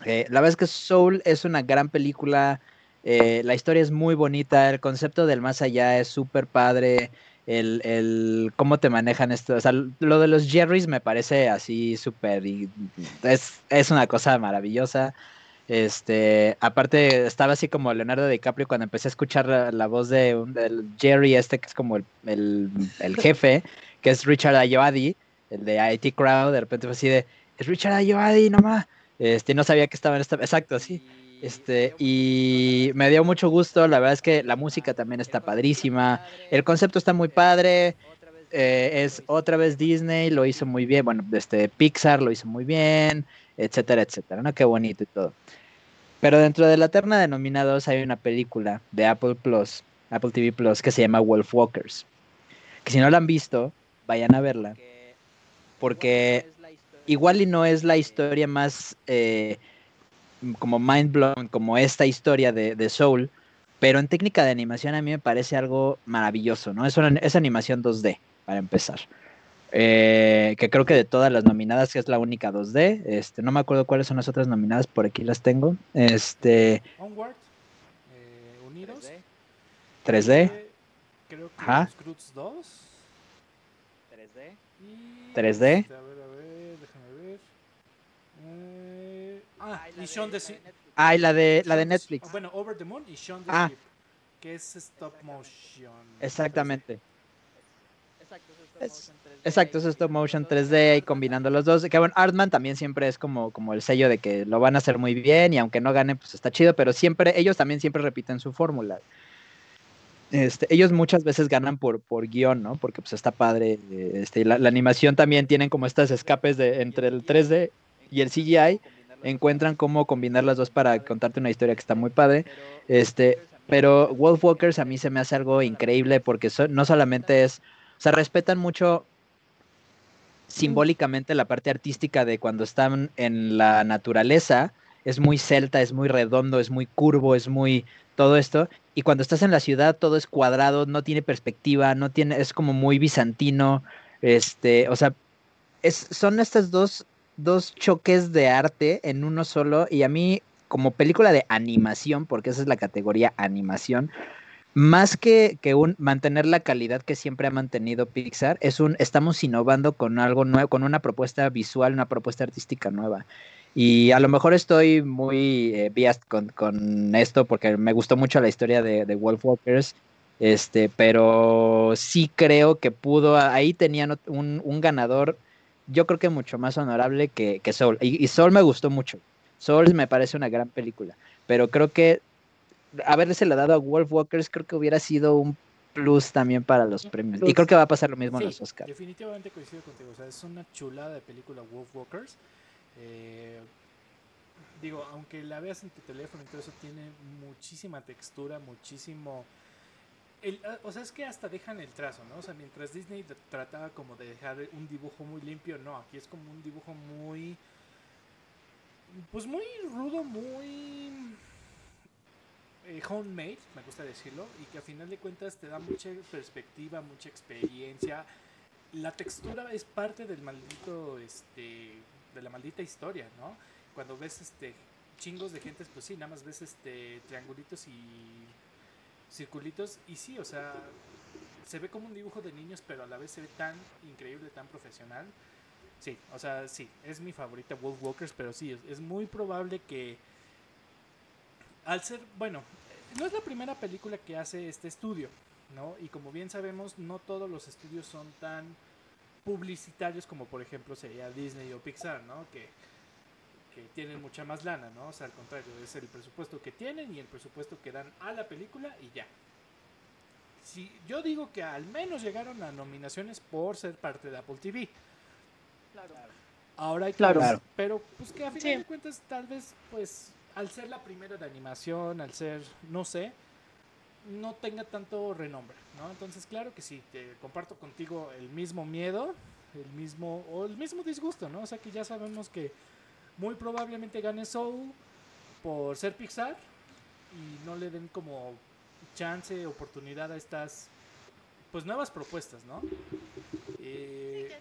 eh, la verdad es que Soul es una gran película, eh, la historia es muy bonita, el concepto del más allá es súper padre, el, el cómo te manejan esto, o sea, lo de los Jerrys me parece así súper, es, es una cosa maravillosa. Este, aparte, estaba así como Leonardo DiCaprio cuando empecé a escuchar la, voz de un- Jerry, este que es como el, el- el jefe, que es Richard Ayoade, el de IT Crowd. De repente fue así de, es Richard Ayoade, nomás. Este, no sabía que estaba en esta. Exacto, sí. Este, y me dio mucho gusto. La verdad es que la música también está padrísima. El concepto está muy padre. eh, es otra vez Disney, lo hizo muy bien. Bueno, este Pixar lo hizo muy bien, etcétera, etcétera. ¿no? Qué bonito y todo. Pero dentro de la terna de nominados hay una película de Apple Plus, Apple TV Plus, que se llama Wolf Walkers. Que si no la han visto, vayan a verla. Porque igual y no es la historia más eh, como mind blown como esta historia de, de Soul, pero en técnica de animación a mí me parece algo maravilloso, ¿no? Es, una, es animación 2D, para empezar. Eh, que creo que de todas las nominadas, que es la única 2D, este, no me acuerdo cuáles son las otras nominadas, por aquí las tengo. Este, Onward, eh, Unidos. 3D. eh, Creo que Ajá. los Cruz 2. y, 3D. este, a ver, a ver, déjame ver. Eh, ah, y Shaun the Sheep. Ah, y la de, la de Netflix. Bueno, Over the Moon y Shaun the Ah. Sheep, que es stop motion. Exactamente. Es- Exacto, es stop motion 3D y combinando los dos. Que bueno, Artman también siempre es como, como el sello de que lo van a hacer muy bien y aunque no gane, pues está chido, pero siempre, ellos también siempre repiten su fórmula. Este, ellos muchas veces ganan por, por guion, ¿no? Porque pues está padre. Este, la, la animación también tienen como estas escapes de entre el 3D y el CGI. Encuentran cómo combinar las dos para contarte una historia que está muy padre. Este, pero Wolf Walkers a mí se me hace algo increíble porque no solamente es, o sea, respetan mucho simbólicamente la parte artística de cuando están en la naturaleza, es muy celta, es muy redondo, es muy curvo, es muy todo esto, y cuando estás en la ciudad todo es cuadrado, no tiene perspectiva, no tiene, es como muy bizantino, este, o sea, es, son estos dos, dos choques de arte en uno solo, y a mí como película de animación, porque esa es la categoría animación, más que, que un mantener la calidad que siempre ha mantenido Pixar, es un estamos innovando con algo nuevo, con una propuesta visual, una propuesta artística nueva. Y a lo mejor estoy muy eh, biased con, con esto porque me gustó mucho la historia de, de Wolf. Este, pero sí creo que pudo, ahí tenían un, un ganador, yo creo que mucho más honorable que, que Soul. Y, y Soul me gustó mucho. Soul me parece una gran película. Pero creo que haberse dado a Wolf Walkers creo que hubiera sido un plus también para los premios. Y creo que va a pasar lo mismo en los Oscars. Definitivamente coincido contigo. O sea, es una chulada de película Wolf Walkers. Eh, digo, aunque la veas en tu teléfono y todo eso, tiene muchísima textura, muchísimo. El- ah, o sea, es que hasta dejan el trazo, ¿no? O sea, mientras Disney trataba como de dejar un dibujo muy limpio, no, aquí es como un dibujo muy. Pues muy rudo, muy. eh, homemade, me gusta decirlo, y que a final de cuentas te da mucha perspectiva, mucha experiencia. La textura es parte del maldito, este, de la maldita historia, ¿no? Cuando ves este chingos de gentes, pues sí, nada más ves este triangulitos y circulitos y sí, o sea, se ve como un dibujo de niños, pero a la vez se ve tan increíble, tan profesional. Sí, o sea, sí, es mi favorita Wolf Walkers, pero sí, es, muy probable que al ser, bueno, no es la primera película que hace este estudio, ¿no? Y como bien sabemos, no todos los estudios son tan publicitarios como por ejemplo sería Disney o Pixar, ¿no? Que, que tienen mucha más lana, ¿no? O sea, al contrario, es el presupuesto que tienen y el presupuesto que dan a la película y ya. Si, yo digo que al menos llegaron a nominaciones por ser parte de Apple TV. Ahora hay que Claro. ver, Claro. pero pues que a final Sí. de cuentas tal vez pues al ser la primera de animación, al ser, no sé, no tenga tanto renombre, ¿no? Entonces, claro que sí, te comparto contigo el mismo miedo, el mismo, o el mismo disgusto, ¿no? O sea que ya sabemos que muy probablemente gane Soul por ser Pixar y no le den como chance, oportunidad a estas, pues nuevas propuestas, ¿no? Eh,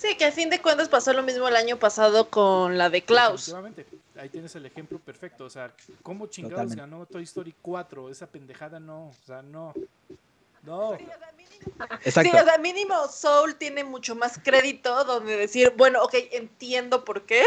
Sí, que a fin de cuentas pasó lo mismo el año pasado con la de Klaus. Ahí tienes el ejemplo perfecto. O sea, ¿cómo chingados Totalmente. ganó Toy Story 4? Esa pendejada no. O sea, no. No. Exacto. Sí, o sea, mínimo Soul tiene mucho más crédito donde decir, bueno, ok, entiendo por qué,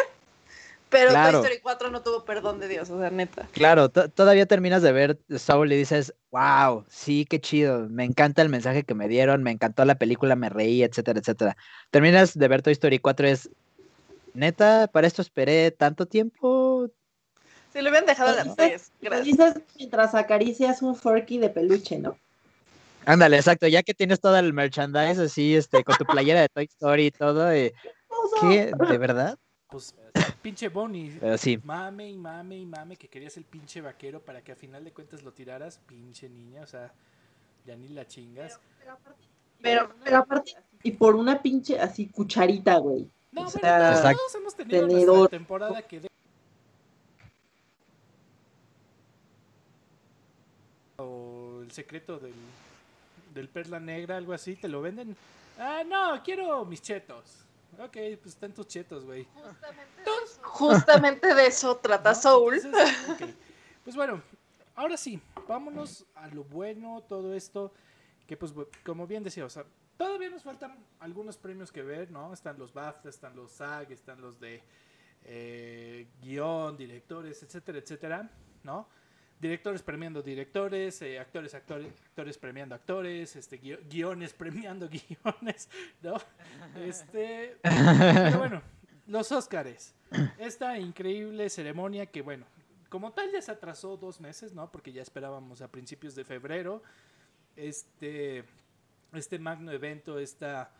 Pero Claro. Toy Story 4 no tuvo perdón de Dios, o sea, neta. Claro, to- todavía terminas de ver Soul y dices, wow, sí, qué chido, me encanta el mensaje que me dieron, me encantó la película, me reí, etcétera, etcétera. Terminas de ver Toy Story 4 y es, neta, para esto esperé tanto tiempo. Si lo hubieran dejado a las 10, Lo gracias. dices mientras acaricias un forky de peluche, ¿no? Ándale, exacto, ya que tienes todo el merchandise así, este, con tu playera de Toy Story y todo, eh, ¿qué? ¿De verdad? Pues, pinche Bonnie. Pero sí, Mame y mame y mame que querías el pinche vaquero para que a final de cuentas lo tiraras, pinche niña, o sea, ya ni la chingas. Pero, pero aparte, y por una pinche así cucharita, güey. No, O sea, todos, hemos tenido tenedor. temporada que de... o el secreto del, del perla negra, algo así, te lo venden. Ah, no, quiero mis chetos. Ok, pues están tus chetos, güey. Justamente de eso trata. Soul. Entonces. Pues bueno, ahora sí, vámonos a lo bueno, todo esto, que pues como bien decía, o sea, todavía nos faltan algunos premios que ver, ¿no? Están los BAFTA, están los SAG, están los de eh, guion, directores, etcétera, etcétera, ¿no? Directores premiando directores, eh, actores, actores, actores premiando actores, este, guio- guiones premiando guiones, ¿no? Este, pero bueno, los Óscares. Esta increíble ceremonia que, bueno, como tal ya se atrasó dos meses, ¿no? Porque ya esperábamos a principios de febrero. Este, este magno evento, esta,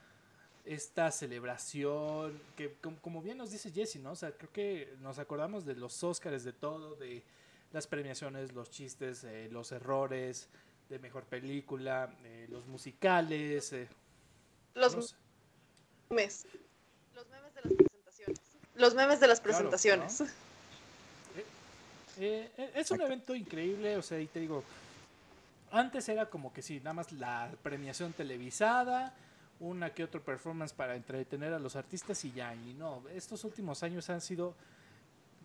esta celebración, que com- como bien nos dice Jesse, ¿no? O sea, creo que nos acordamos de los Óscares, de todo, de las premiaciones, los chistes, eh, los errores, de mejor película, eh, los musicales, eh, Los no sé. memes. Los memes de las presentaciones. Los memes de las Claro, presentaciones. ¿no? Eh, eh, es un evento increíble, o sea, y te digo, antes era como que sí, nada más la premiación televisada, una que otro performance para entretener a los artistas y ya, y no, estos últimos años han sido,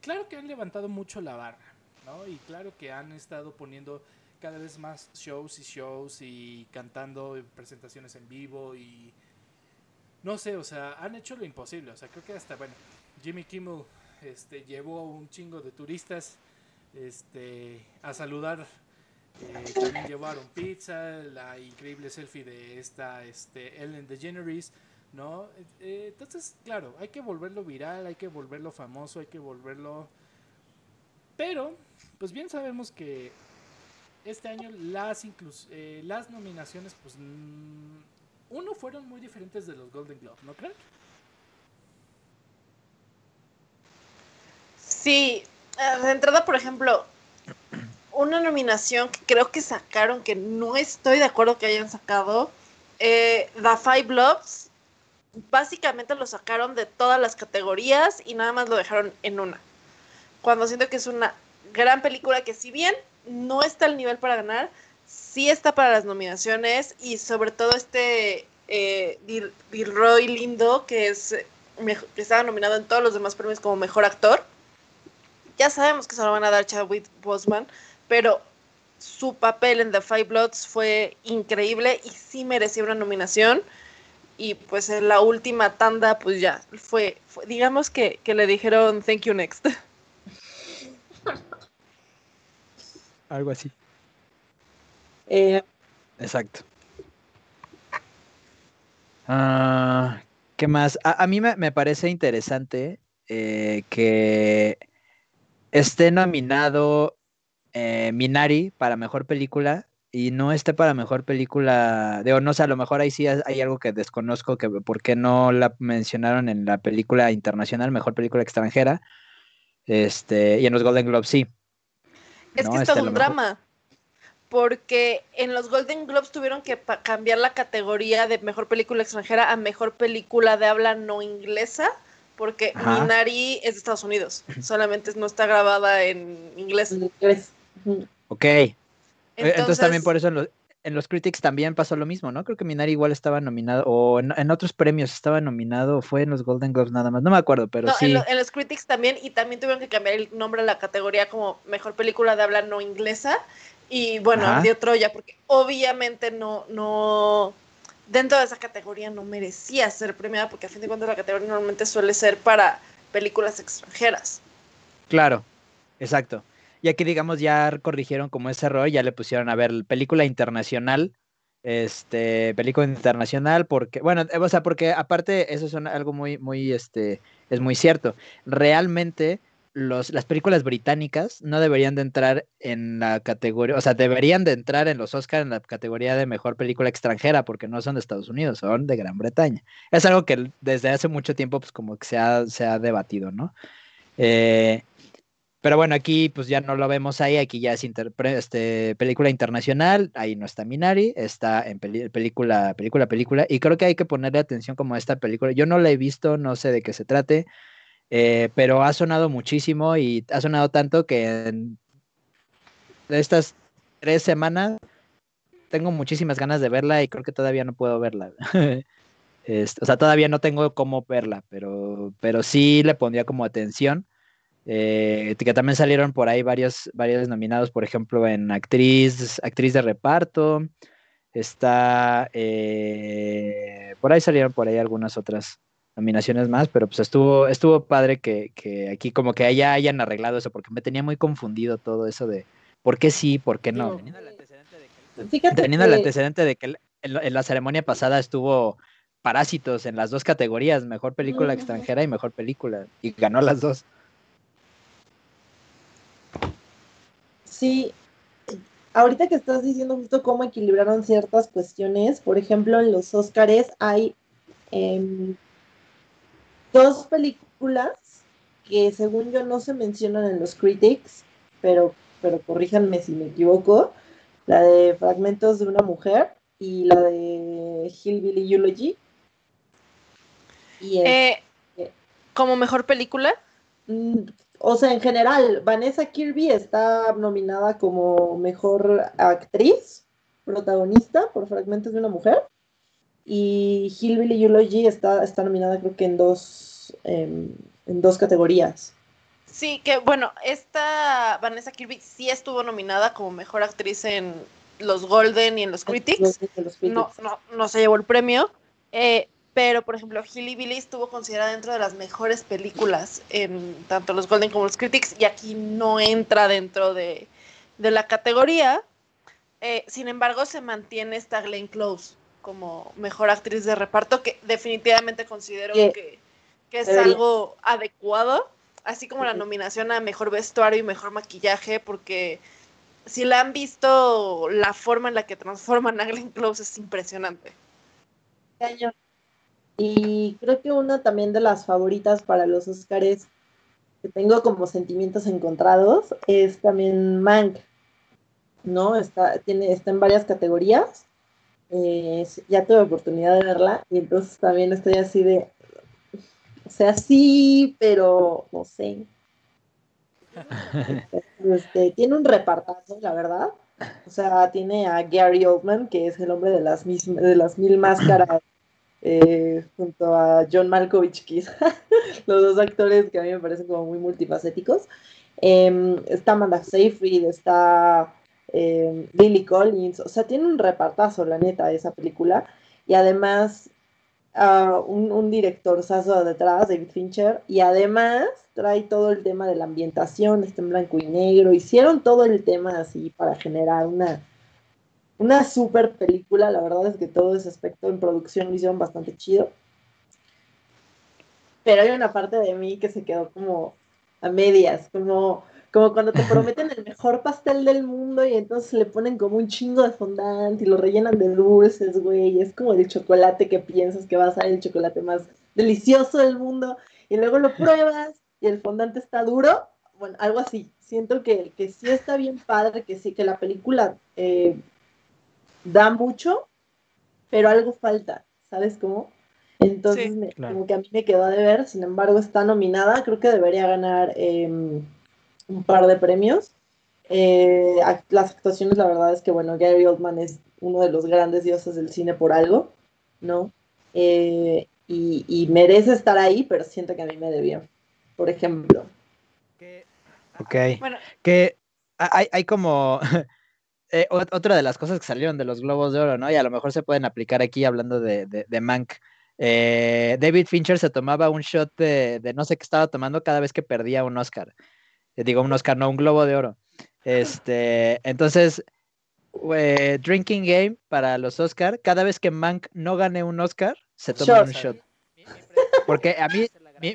claro que han levantado mucho la barra, ¿no? Y claro que han estado poniendo cada vez más shows y shows y cantando presentaciones en vivo y no sé, o sea, han hecho lo imposible, o sea, creo que hasta, bueno, Jimmy Kimmel este, llevó un chingo de turistas este, a saludar. eh, también llevaron pizza, la increíble selfie de esta este, Ellen DeGeneres, ¿no? Eh, entonces, claro, hay que volverlo viral, hay que volverlo famoso, hay que volverlo... Pero, pues bien sabemos que este año las, eh, las nominaciones, pues, mm, uno, fueron muy diferentes de los Golden Globe, ¿no creen? Sí, eh, de entrada, por ejemplo, una nominación que creo que sacaron, que no estoy de acuerdo que hayan sacado, eh, The Five Bloods, básicamente lo sacaron de todas las categorías y nada más lo dejaron en una. Cuando siento que es una gran película que si bien no está al nivel para ganar, sí está para las nominaciones y sobre todo este eh, Dil- Dilroy Lindo, que es eh, que estaba nominado en todos los demás premios como mejor actor. Ya sabemos que se lo van a dar a Chadwick Boseman, pero su papel en The Five Bloods fue increíble y sí merecía una nominación. Y pues en la última tanda, pues ya fue, fue- digamos que, que le dijeron thank you next. algo así. Eh, Exacto. Ah, ¿qué más? A, a mí me, me parece interesante eh, que esté nominado eh, Minari para mejor película y no esté para mejor película. Digo, no sé, a lo mejor ahí sí hay algo que desconozco, que por qué no la mencionaron en la película internacional, mejor película extranjera. Este, y en los Golden Globes sí. Es No, que es este, todo lo un mejor- drama. Porque en los Golden Globes tuvieron que cambiar la categoría de mejor película extranjera a mejor película de habla no inglesa. Porque Ajá. Minari es de Estados Unidos. Solamente no está grabada en inglés. en inglés. Ok. Eh, Entonces, Entonces, también por eso en los, en los Critics también pasó lo mismo, ¿no? Creo que Minari igual estaba nominado, o en, en otros premios estaba nominado, o fue en los Golden Globes nada más, no me acuerdo, pero no, sí. en, lo- en los Critics también. Y también tuvieron que cambiar el nombre a la categoría como mejor película de habla no inglesa. Y bueno, Ajá. dio Troya, porque obviamente no, no, dentro de esa categoría no merecía ser premiada, porque a fin de cuentas la categoría normalmente suele ser para películas extranjeras. Claro, exacto. Y aquí, digamos, ya corrigieron como ese error, ya le pusieron a ver película internacional, este, película internacional, porque, bueno, eh, o sea, porque aparte, eso es algo muy, muy, este, es muy cierto. Realmente, los, las películas británicas no deberían de entrar en la categoría, o sea, deberían de entrar en los Oscars en la categoría de mejor película extranjera, porque no son de Estados Unidos, son de Gran Bretaña. Es algo que desde hace mucho tiempo, pues como que se ha, se ha debatido, ¿no? Eh, pero bueno, aquí pues ya no lo vemos ahí, aquí ya es este, película internacional, ahí no está Minari, está en película, película, película, y creo que hay que ponerle atención como a esta película. Yo no la he visto, no sé de qué se trate, eh, pero ha sonado muchísimo y ha sonado tanto que en estas tres semanas tengo muchísimas ganas de verla y creo que todavía no puedo verla. o sea, todavía no tengo cómo verla, pero, pero sí le pondría como atención. Eh, que también salieron por ahí varios, varios nominados, por ejemplo, en actriz, actriz de reparto. Está, eh, por ahí salieron por ahí algunas otras nominaciones más, pero pues estuvo, estuvo padre que, que aquí como que haya, hayan arreglado eso, porque me tenía muy confundido todo eso de por qué sí, por qué no. Teniendo el antecedente de que, en, la ceremonia pasada estuvo Parásitos en las dos categorías, mejor película extranjera y mejor película, y ganó las dos. Sí, ahorita que estás diciendo justo cómo equilibraron ciertas cuestiones, por ejemplo, en los Óscares hay em, dos películas que según yo no se mencionan en los critics, pero, pero corríjanme si me equivoco, la de Fragmentos de una mujer y la de Hillbilly Eulogy. Y eh, ¿Como mejor película? Mm, o sea, en general, Vanessa Kirby está nominada como mejor actriz, protagonista por Fragmentos de una mujer. Y Hillbilly Eulogy está, está nominada creo que en dos, em, en dos categorías. Sí, que bueno, esta Vanessa Kirby sí estuvo nominada como mejor actriz en los Golden y en los Critics. No, no, no se llevó el premio. Eh, pero por ejemplo Hilly Billy estuvo considerada dentro de las mejores películas en tanto los Golden como los Critics y aquí no entra dentro de, la categoría. Eh, sin embargo, se mantiene esta Glenn Close como mejor actriz de reparto, que definitivamente considero que, es algo adecuado, así como la nominación a mejor vestuario y mejor maquillaje, porque si la han visto, la forma en la que transforman a Glenn Close es impresionante. Y creo que una también de las favoritas para los Oscars que tengo como sentimientos encontrados es también Mank, ¿no? Está, tiene, está en varias categorías. Eh, ya tuve oportunidad de verla y entonces también estoy así de, o sea, sí, pero no sé. Este, tiene un repartazo, la verdad. O sea, tiene a Gary Oldman, que es el hombre de las, de las mil máscaras eh, junto a John Malkovich, quizá, los dos actores que a mí me parecen como muy multifacéticos. Em, está Amanda Seyfried, está eh, Billy Collins, o sea, tiene un repartazo, la neta, esa película. Y además, uh, un, director sazo detrás, David Fincher, y además trae todo el tema de la ambientación, está en blanco y negro. Hicieron todo el tema así para generar una una super película, la verdad es que todo ese aspecto en producción lo hicieron bastante chido. Pero hay una parte de mí que se quedó como a medias, como, como cuando te prometen el mejor pastel del mundo y entonces le ponen como un chingo de fondant y lo rellenan de dulces, güey. Es como el chocolate que piensas que va a ser el chocolate más delicioso del mundo y luego lo pruebas y el fondante está duro. Bueno, algo así. Siento que, que sí está bien padre, que sí, que la película eh, da mucho, pero algo falta, ¿sabes cómo? Entonces, como que a mí me quedó de ver, sin embargo, está nominada, creo que debería ganar em, un par de premios. Eh, las actuaciones, la verdad es que, bueno, Gary Oldman es uno de los grandes dioses del cine por algo, ¿no? Eh, y, merece estar ahí, pero siento que a mí me debió, por ejemplo. Ok. Bueno. Que hay, hay como eh, otra de las cosas que salieron de los Globos de Oro, ¿no? Y a lo mejor se pueden aplicar aquí hablando de, de, Mank. Eh, David Fincher se tomaba un shot de, no sé qué estaba tomando cada vez que perdía un Oscar. Digo un Oscar, no, un Globo de Oro. Este, entonces, Drinking Game para los Oscar, cada vez que Mank no gane un Oscar, se toma un shot. Porque a mí,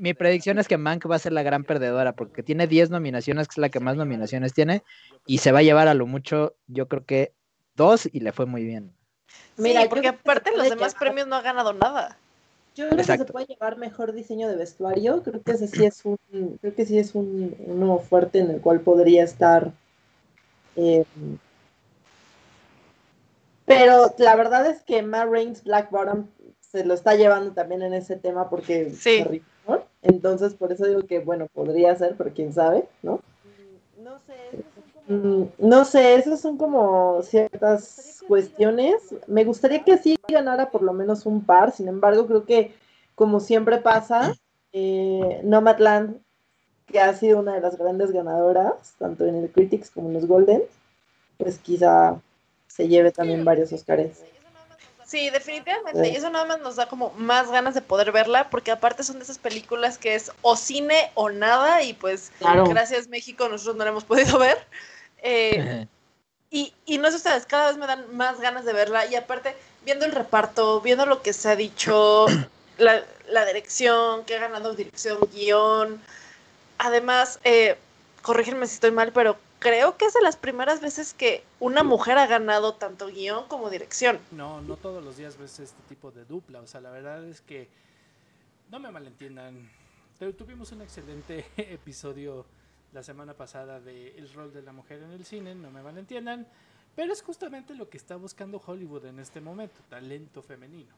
mi, predicción es que Mank va a ser la gran perdedora, porque tiene 10 nominaciones, que es la que más nominaciones tiene, y se va a llevar a lo mucho, yo creo que dos, y le fue muy bien. Mira, porque aparte los demás premios no ha ganado nada. Yo creo que se puede llevar mejor diseño de vestuario. Creo que ese sí es un, creo que sí es un, uno fuerte en el cual podría estar. Eh, pero la verdad es que Matt Reigns Black Bottom se lo está llevando también en ese tema porque sí. entonces por eso digo que bueno podría ser, pero quién sabe, ¿no? No sé. Mm, no sé, esas son como ciertas cuestiones. Me gustaría que sí ganara por lo menos un par, sin embargo, creo que como siempre pasa, eh, Nomadland, que ha sido una de las grandes ganadoras, tanto en el Critics como en los Golden, pues quizá se lleve también varios Oscars. Sí, definitivamente. Y eso nada más nos da como más ganas de poder verla, porque aparte son de esas películas que es o cine o nada, y pues gracias México nosotros no la hemos podido ver. Eh, y, y no sé ustedes, cada vez me dan más ganas de verla. Y aparte, viendo el reparto, viendo lo que se ha dicho, la, la dirección, que ha ganado dirección, guion. Además, eh, corrígenme si estoy mal, pero creo que es de las primeras veces que una mujer ha ganado tanto guion como dirección. No, no todos los días ves este tipo de dupla. O sea, la verdad es que, no me malentiendan, tuvimos un excelente episodio la semana pasada de El rol de la mujer en el cine, no me malentiendan, pero es justamente lo que está buscando Hollywood en este momento, talento femenino.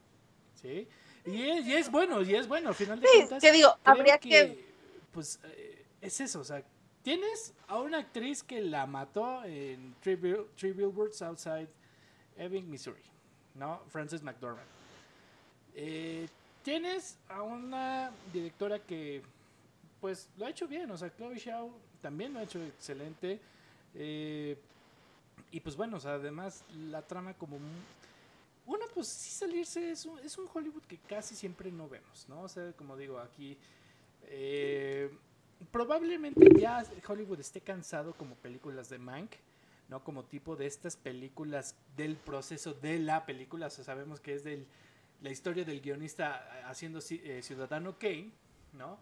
¿Sí? Y es, y es bueno, y es bueno, al final de cuentas. Sí, digo, habría que, Pues eh, es eso, o sea, tienes a una actriz que la mató en Three, Billboards Outside Ebbing, Missouri, ¿no? Frances McDormand. Eh, tienes a una directora que pues lo ha hecho bien, o sea, Chloe Shaw también lo ha hecho excelente. Eh, y pues bueno, además la trama como... Una, pues sí salirse es un, es un Hollywood que casi siempre no vemos, ¿no? O sea, como digo, aquí... Eh, probablemente ya Hollywood esté cansado como películas de Mank, ¿no? Como tipo de estas películas del proceso de la película, o sea, sabemos que es del, la historia del guionista haciendo eh, Ciudadano Kane, ¿no?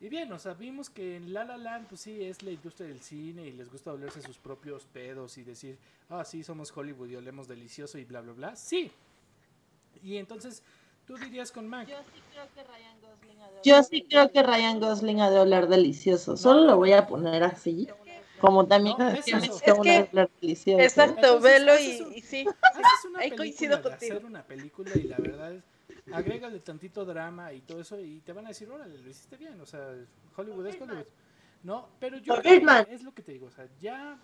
Y bien, o sea, vimos que en La La Land, pues sí, es la industria del cine y les gusta olerse sus propios pedos y decir, ah, sí, somos Hollywood y olemos delicioso y bla, bla, bla. Sí. Y entonces, tú dirías con Mac. Yo sí creo que Ryan Gosling ha de Yo sí creo que Ryan Gosling ha de oler delicioso. Solo lo voy a poner así. Como también no, es, es que, delicioso. Exacto, velo y, sí. Ahí coincido contigo. hacer una película y la verdad es agrégale tantito drama y todo eso y te van a decir, órale, lo hiciste bien, o sea, Hollywood es Hollywood. No, pero yo es lo que te digo, o sea, ya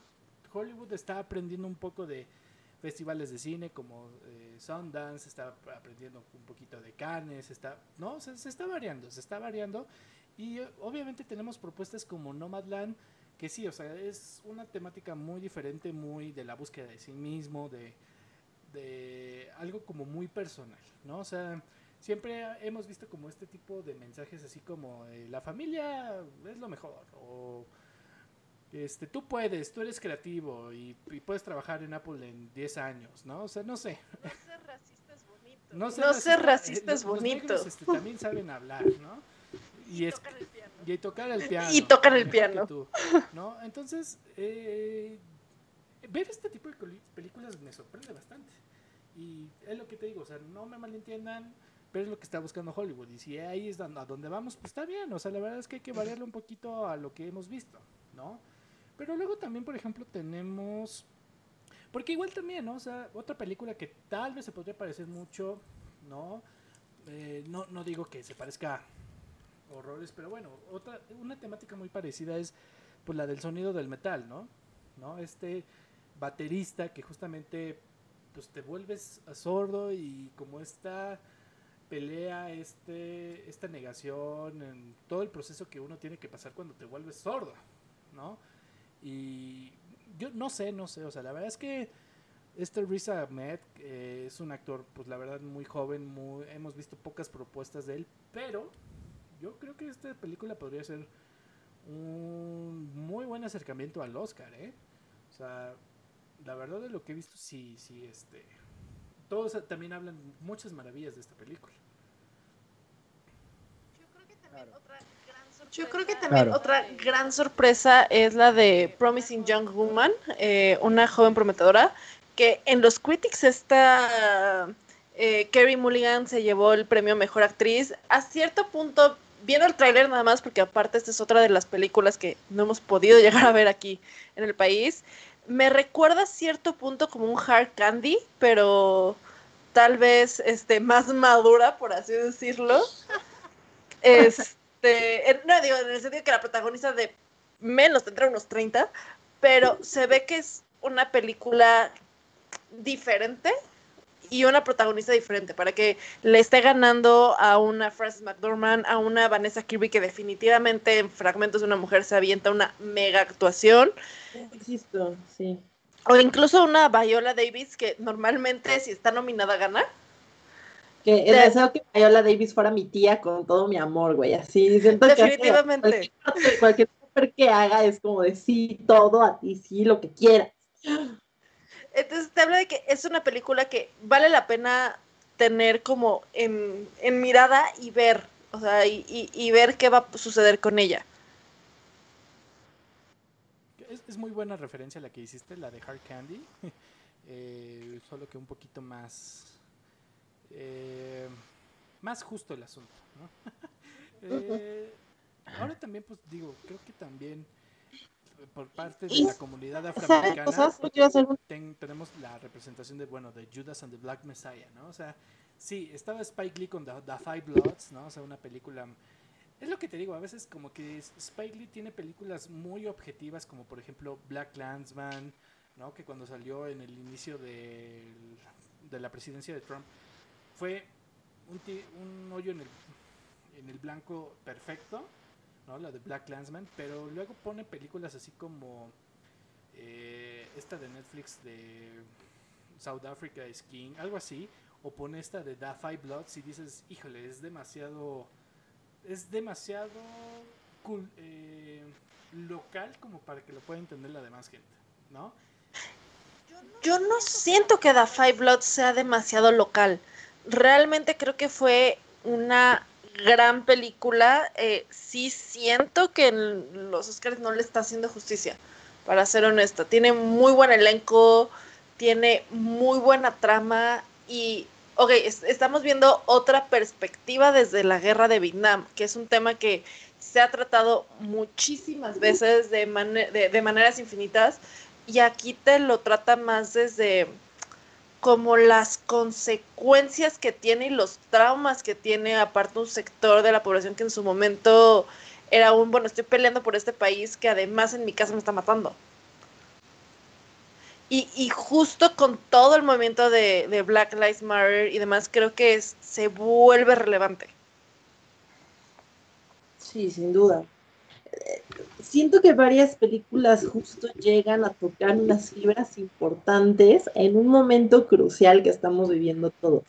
Hollywood está aprendiendo un poco de festivales de cine como eh, Sundance, está aprendiendo un poquito de Cannes, está, no, se, se está variando, se está variando y eh, obviamente tenemos propuestas como Nomadland que sí, o sea, es una temática muy diferente, muy de la búsqueda de sí mismo, de, de algo como muy personal, ¿no? O sea, siempre hemos visto como este tipo de mensajes así como eh, la familia es lo mejor o este tú puedes, tú eres creativo y, puedes trabajar en Apple en 10 años, ¿no? O sea, no sé. No ser racista es bonito. No ser, racista, es bonito. Este, también saben hablar, ¿no? Y, es, tocar el piano. Y tocar el piano. Y tocar el piano. ¿no? Entonces, eh, ver este tipo de películas me sorprende bastante. Y es lo que te digo, o sea, no me malentiendan, pero es lo que está buscando Hollywood. Y si ahí es a donde vamos, pues está bien. O sea, la verdad es que hay que variarle un poquito a lo que hemos visto, ¿no? Pero luego también, por ejemplo, tenemos... Porque igual también. O sea, otra película que tal vez se podría parecer mucho, ¿no? Eh, no, no digo que se parezca horrores, pero bueno, otra, una temática muy parecida es pues la del sonido del metal, ¿no? ¿No? Este baterista que justamente pues te vuelves sordo y como esta pelea, este, esta negación, en todo el proceso que uno tiene que pasar cuando te vuelves sordo, ¿no? Y yo no sé, no sé, o sea, la verdad es que este Riz Ahmed eh, es un actor, pues la verdad muy joven, muy, hemos visto pocas propuestas de él, pero yo creo que esta película podría ser un muy buen acercamiento al Oscar, ¿eh? O sea, la verdad de lo que he visto, sí, sí, este... Todos también hablan muchas maravillas de esta película. Yo creo que también otra gran sorpresa es la de Promising Young Woman, eh, una joven prometedora, que en los critics está eh, Kerry Mulligan se llevó el premio Mejor Actriz. A cierto punto, viendo el tráiler nada más, porque aparte esta es otra de las películas que no hemos podido llegar a ver aquí en el país, me recuerda a cierto punto como un hard candy, pero tal vez este, más madura, por así decirlo. Es, este, no digo, en el sentido que la protagonista de menos tendrá unos 30, pero se ve que es una película diferente y una protagonista diferente para que le esté ganando a una Frances McDormand, a una Vanessa Kirby que definitivamente en fragmentos de una mujer se avienta una mega actuación. Existo, sí. O incluso una Viola Davis que normalmente si está nominada gana. Que el deseo que Viola Davis fuera mi tía con todo mi amor, güey. Así siento Definitivamente. Que cualquier, cualquier que haga es como de sí, todo a ti, sí, lo que quieras. Entonces te habla de que es una película que vale la pena tener como en, mirada y ver, o sea, y, ver qué va a suceder con ella. Es, muy buena referencia la que hiciste, la de Hard Candy, eh, solo que un poquito más eh, más justo el asunto. Eh, ahora también, pues digo, creo que también por parte de la comunidad afroamericana tenemos la representación de, bueno, de Judas and the Black Messiah, ¿no? O sea, sí, estaba Spike Lee con The, Five Bloods, ¿no? O sea, una película... Es lo que te digo, a veces como que Spike Lee tiene películas muy objetivas, como por ejemplo Black Landsman, ¿no? Que cuando salió en el inicio de, de la presidencia de Trump, fue un, un hoyo en el, en el blanco perfecto, la de Black Landsman, pero luego pone películas así como eh, esta de Netflix de South Africa is King, algo así, o pone esta de The Five Bloods y dices, híjole, es demasiado, es demasiado eh, local como para que lo pueda entender la demás gente, ¿no? Yo no siento que The Five Bloods sea demasiado local. Realmente creo que fue una gran película. Eh, sí siento que los Oscars no le está haciendo justicia, para ser honesta. Tiene muy buen elenco, tiene muy buena trama y, ok, estamos viendo otra perspectiva desde la guerra de Vietnam, que es un tema que se ha tratado muchísimas veces de maneras infinitas y aquí te lo trata más desde como las consecuencias que tiene y los traumas que tiene aparte un sector de la población que en su momento era un, bueno, estoy peleando por este país que además en mi casa me está matando. Y, justo con todo el movimiento de, Black Lives Matter y demás, creo que se vuelve relevante. Sí, sin duda siento que varias películas justo llegan a tocar unas fibras importantes en un momento crucial que estamos viviendo todos.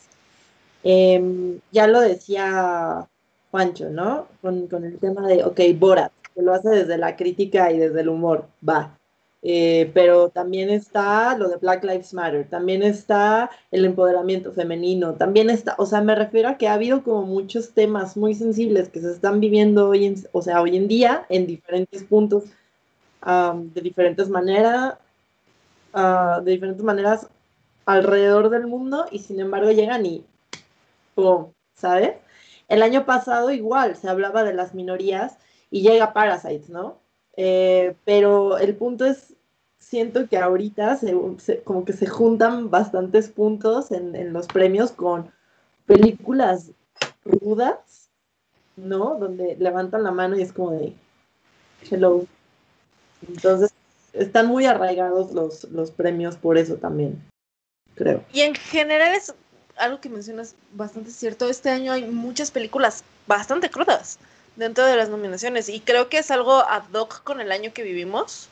Em, ya lo decía Juancho, ¿no? Con, con, el tema de, ok, Borat, que lo hace desde la crítica y desde el humor, va. Eh, pero también está lo de Black Lives Matter, también está el empoderamiento femenino, también está, o sea, me refiero a que ha habido como muchos temas muy sensibles que se están viviendo hoy en, o sea, hoy en día en diferentes puntos, de diferentes maneras, ah, de diferentes maneras alrededor del mundo y sin embargo llegan y, ¡pum! ¿sabes? El año pasado igual se hablaba de las minorías y llega Parasites, ¿no? Eh, pero el punto es, siento que ahorita como que se juntan bastantes puntos en, los premios con películas rudas, ¿no? Donde levantan la mano y es como de, hello. Entonces, están muy arraigados los, los premios por eso también, creo. Y en general es algo que mencionas bastante cierto. Este año hay muchas películas bastante crudas dentro de las nominaciones y creo que es algo ad hoc con el año que vivimos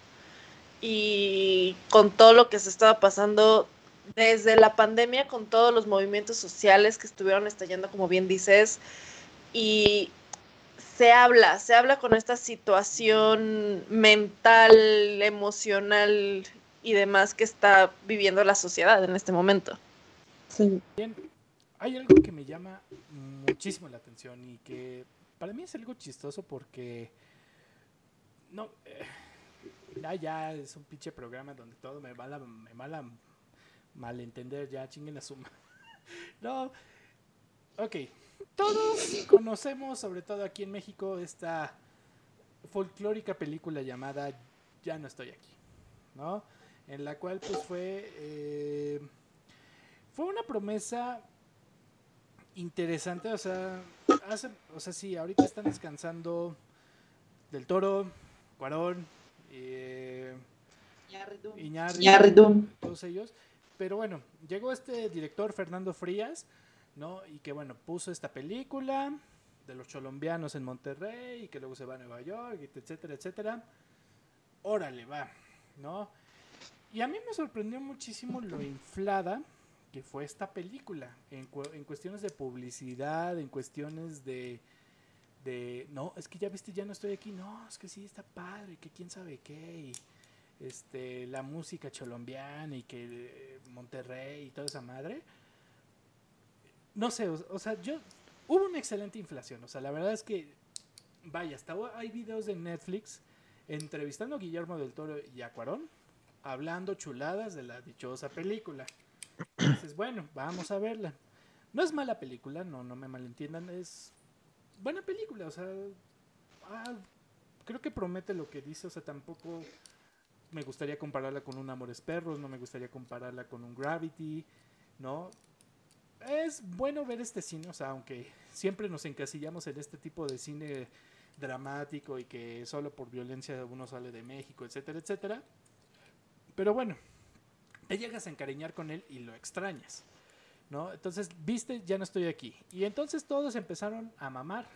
y con todo lo que se estaba pasando desde la pandemia, con todos los movimientos sociales que estuvieron estallando, como bien dices, y se habla, se habla con esta situación mental, emocional y demás que está viviendo la sociedad en este momento. Sí. Bien, hay algo que me llama muchísimo la atención y que para mí es algo chistoso porque no eh, ya, ya es un pinche programa donde todo me mala me mala malentender ya chinguen la suma. no, ok, todos conocemos, sobre todo aquí en México, esta folclórica película llamada Ya no estoy aquí, ¿no? En la cual pues fue eh, fue una promesa interesante, o sea, hace, o sea, sí, ahorita están descansando del Toro, Cuarón, eh, Iñárritu, Iñárritu. todos ellos. Pero bueno, llegó este director Fernando Frías, ¿no? Y que bueno, puso esta película de los cholombianos en Monterrey y que luego se va a Nueva York, etcétera, etcétera. Órale, va, ¿no? Y a mí me sorprendió muchísimo lo inflada que fue esta película en, cu- en cuestiones de publicidad, en cuestiones de, no, es que ya viste, ya no estoy aquí, no, es que sí, está padre, que quién sabe qué, y este, la música cholombiana y que eh, Monterrey y toda esa madre. No sé, o, o sea, yo, hubo una excelente inflación, o sea, la verdad es que, vaya, hasta hay videos de Netflix entrevistando a Guillermo del Toro y a Cuarón, hablando chuladas de la dichosa película. Dices, bueno, vamos a verla. No es mala película, no, no me malentiendan, es buena película, o sea, ah, creo que promete lo que dice, o sea, tampoco me gustaría compararla con un Amores Perros, no me gustaría compararla con un Gravity, ¿no? Es bueno ver este cine, o sea, aunque siempre nos encasillamos en este tipo de cine dramático y que solo por violencia uno sale de México, etcétera, etcétera. Pero bueno, te llegas a encariñar con él y lo extrañas, ¿no? Entonces, viste, ya no estoy aquí. Y entonces todos empezaron a mamar,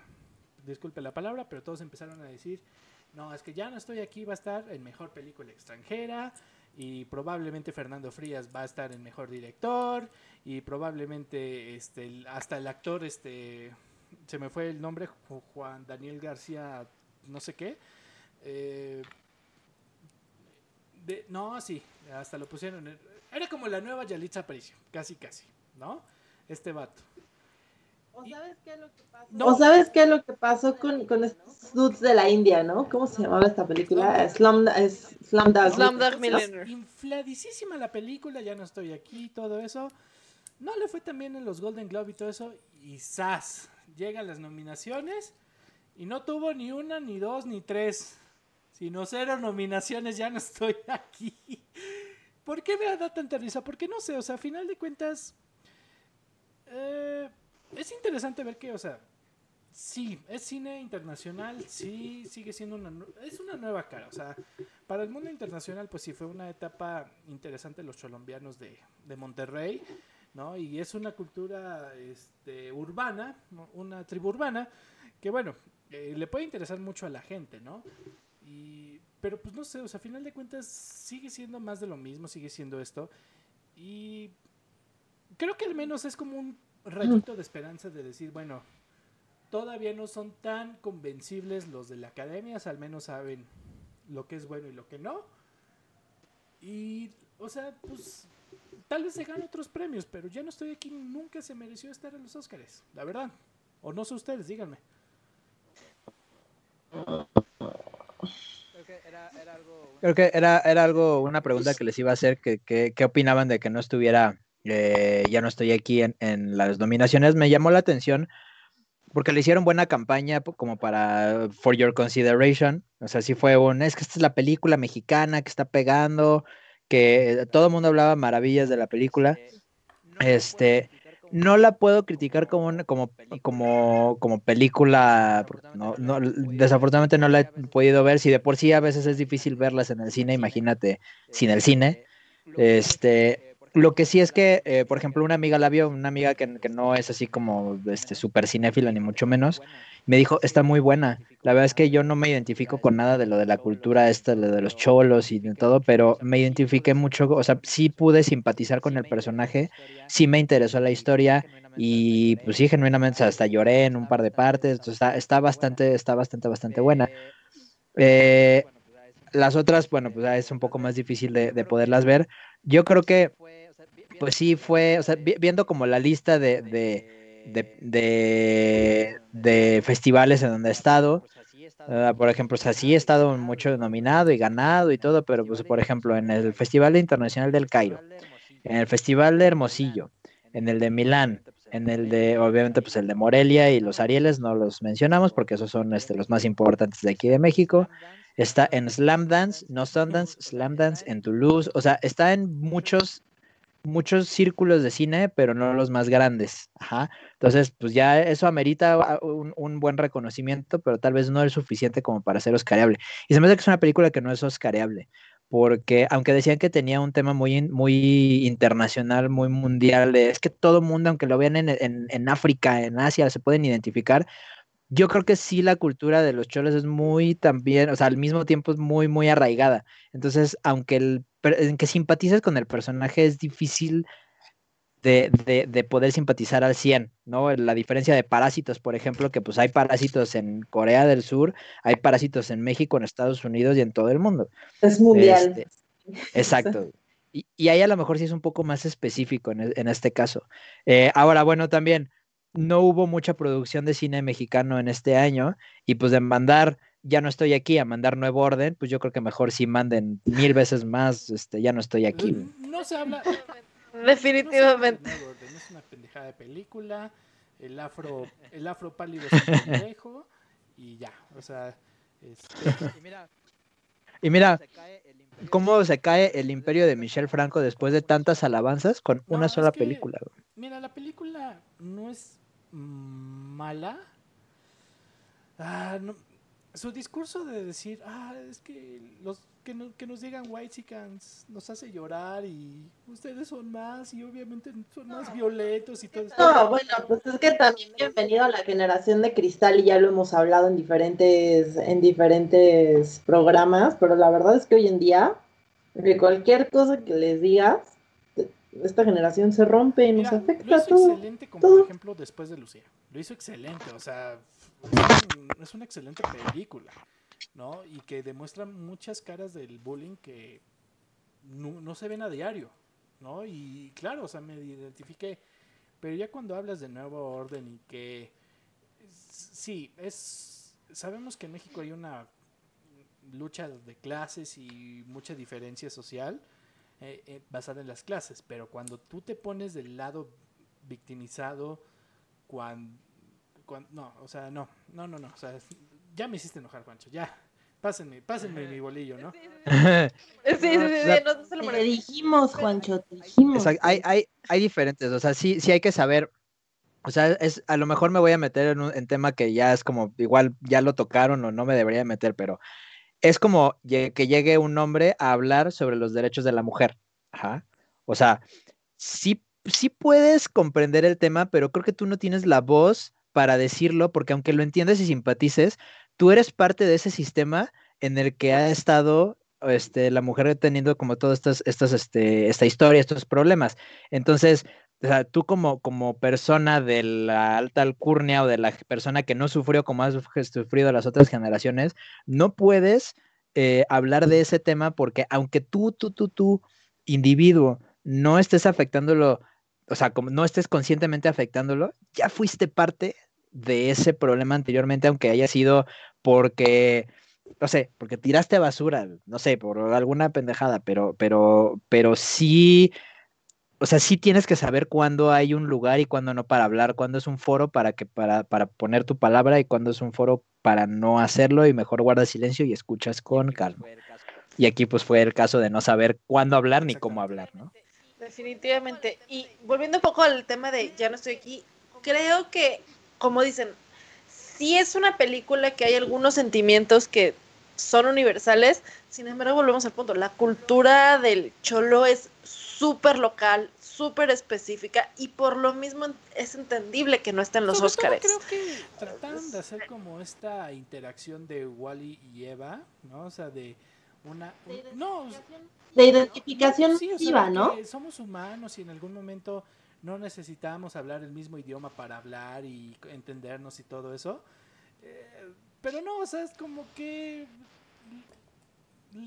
disculpe la palabra, pero todos empezaron a decir, no, es que ya no estoy aquí, va a estar en mejor película extranjera y probablemente Fernando Frías va a estar en mejor director y probablemente este hasta el actor este se me fue el nombre Ju- Juan Daniel García no sé qué eh, de- no sí hasta lo pusieron en- era como la nueva Yalitza Aparicio casi casi no este vato ¿O sabes qué es lo que pasó? No. ¿O sabes qué es lo que pasó con, con estos dudes de la India, no? ¿Cómo se llamaba esta película? Slumdog. Slumdog Millionaire. Infladísima la película, ya no estoy aquí, todo eso. No le fue también en los Golden Globe y todo eso. Y ¡zas! Llegan las nominaciones y no tuvo ni una, ni dos, ni tres. Sino cero nominaciones, ya no estoy aquí. ¿Por qué me da tanta risa? Porque no sé, o sea, a final de cuentas. eh, es interesante ver que, o sea, sí, es cine internacional, sí, sigue siendo una, es una nueva cara, o sea, para el mundo internacional, pues sí, fue una etapa interesante los colombianos de, de Monterrey, ¿no? Y es una cultura este, urbana, una tribu urbana, que bueno, eh, le puede interesar mucho a la gente, ¿no? Y, pero pues no sé, o sea, a final de cuentas sigue siendo más de lo mismo, sigue siendo esto. Y creo que al menos es como un rayito de esperanza de decir, bueno, todavía no son tan convencibles los de la academia, al menos saben lo que es bueno y lo que no. Y, o sea, pues tal vez se ganan otros premios, pero ya no estoy aquí, nunca se mereció estar en los Óscares, la verdad. O no sé ustedes, díganme. Creo que era, era algo, una pregunta que les iba a hacer, que, que- ¿qué opinaban de que no estuviera, eh, ya no estoy aquí en, en las nominaciones? Me llamó la atención porque le hicieron buena campaña como para For Your Consideration, o sea, sí fue un, es que esta es la película mexicana que está pegando, que todo el mundo hablaba maravillas de la película, este, no la puedo criticar como una- como, como, como película, no, no, desafortunadamente no la he podido ver, si de por sí a veces es difícil verlas en el cine, imagínate sin el cine. Este, lo que sí es que, eh, por ejemplo, una amiga la vio, una amiga que, que no es así como este súper cinéfila ni mucho menos, me dijo, está muy buena. La verdad es que yo no me identifico con nada de lo de la cultura esta, lo de los cholos y de todo, pero me identifiqué mucho, o sea, sí pude simpatizar con el personaje, sí me interesó la historia y pues sí, genuinamente hasta lloré en un par de partes, está, está bastante, está bastante, bastante buena. Eh, las otras, bueno, pues es un poco más difícil de, de poderlas ver. Yo creo que, pues sí, fue, o sea, viendo como la lista de, de, de, festivales en donde he estado, uh, por ejemplo, o sea, sí he estado mucho nominado y ganado y todo, pero pues, por ejemplo, en el Festival Internacional del Cairo, en el Festival de Hermosillo, en el de Milán, en el de, obviamente, pues el de Morelia y los Arieles, no los mencionamos porque esos son este, los más importantes de aquí de México. Está en Slam Dance, no Sundance, Slam Dance en Toulouse. O sea, está en muchos, muchos círculos de cine, pero no los más grandes. Ajá. Entonces, pues ya eso amerita un, un, buen reconocimiento, pero tal vez no es suficiente como para ser oscareable. Y se me hace que es una película que no es oscareable, porque aunque decían que tenía un tema muy, muy internacional, muy mundial, es que todo mundo, aunque lo vean en, en, en África, en Asia, se pueden identificar, yo creo que sí la cultura de los cholos es muy también, o sea, al mismo tiempo es muy, muy arraigada. Entonces, aunque el en que simpatices con el personaje es difícil de, de, de, poder simpatizar al 100, ¿no? La diferencia de parásitos, por ejemplo, que pues hay parásitos en Corea del Sur, hay parásitos en México, en Estados Unidos y en todo el mundo. Es mundial. Este, exacto. Y, y, ahí a lo mejor sí es un poco más específico en, en este caso. Eh, ahora, bueno, también no hubo mucha producción de cine mexicano en este año y pues de mandar ya no estoy aquí a mandar nuevo orden, pues yo creo que mejor si manden mil veces más, este, ya no estoy aquí. No se habla. Definitivamente. No, orden, es una pendejada de película. El afro, el afro pálido es un pendejo y ya, o sea. Este... Y mira, y mira cómo se cae el imperio de Michel Franco después de tantas alabanzas con No, una es sola que, película. Mira, la película no es mala. Ah, no, su discurso de decir, ah, es que los que, no, que nos digan white nos hace llorar y ustedes son más y obviamente son más violentos y todo eso. No, bueno, pues es que también bienvenido a la generación de cristal y ya lo hemos hablado en diferentes, en diferentes programas, pero la verdad es que hoy en día, de cualquier cosa que les digas, esta generación se rompe y nos Mira, afecta lo hizo todo. excelente como todo. por ejemplo después de Lucía. Lo hizo excelente, o sea, es una excelente película, ¿no? Y que demuestra muchas caras del bullying que no, no se ven a diario, ¿no? Y claro, o sea, me identifiqué, pero ya cuando hablas de nuevo orden y que sí, es sabemos que en México hay una lucha de clases y mucha diferencia social eh, eh, basada en las clases, pero cuando tú te pones del lado victimizado, cuando, no, o sea, no, no, no, no, o sea, ya me hiciste enojar, Juancho, ya, pásenme, pásenme mi bolillo, ¿no? Sí, sí, sí, sí, no, no se lo Te dijimos, Juancho, te dijimos. Exacto, hay, hay, hay diferentes, o sea, sí, sí hay que saber, o sea, es, a lo mejor me voy a meter en un en tema que ya es como, igual ya lo tocaron o no me debería meter, pero es como que llegue un hombre a hablar sobre los derechos de la mujer. Ajá. O sea, sí, sí puedes comprender el tema, pero creo que tú no tienes la voz para decirlo, porque aunque lo entiendes y simpatices, tú eres parte de ese sistema en el que ha estado este, la mujer teniendo como todas estas, estas, este, esta historia, estos problemas. Entonces, tú como, como persona de la alta alcurnia o de la persona que no sufrió como has sufrido las otras generaciones, no puedes eh, hablar de ese tema porque aunque tú, tú, tú, tú, individuo, no estés afectándolo, o sea, como no estés conscientemente afectándolo, ya fuiste parte de ese problema anteriormente, aunque haya sido porque, no sé, porque tiraste basura, no sé, por alguna pendejada, pero, pero, pero sí, o sea, sí tienes que saber cuándo hay un lugar y cuándo no para hablar, cuándo es un foro para que, para, para poner tu palabra y cuándo es un foro para no hacerlo y mejor guardas silencio y escuchas con calma. Y aquí pues fue el caso de no saber cuándo hablar ni cómo hablar, ¿no? Definitivamente. Y volviendo un poco al tema de Ya no estoy aquí, creo que, como dicen, sí es una película que hay algunos sentimientos que son universales, sin embargo, volvemos al punto, la cultura del cholo es súper local, súper específica y por lo mismo es entendible que no estén los Sobre todo Óscares. creo que trataron de hacer como esta interacción de Wally y Eva, ¿no? O sea, de una... un- no, De identificación Sí, o sea, masiva, ¿no? que Somos humanos y en algún momento no necesitamos hablar el mismo idioma para hablar y entendernos y todo eso. Eh, pero no, o sea, es como que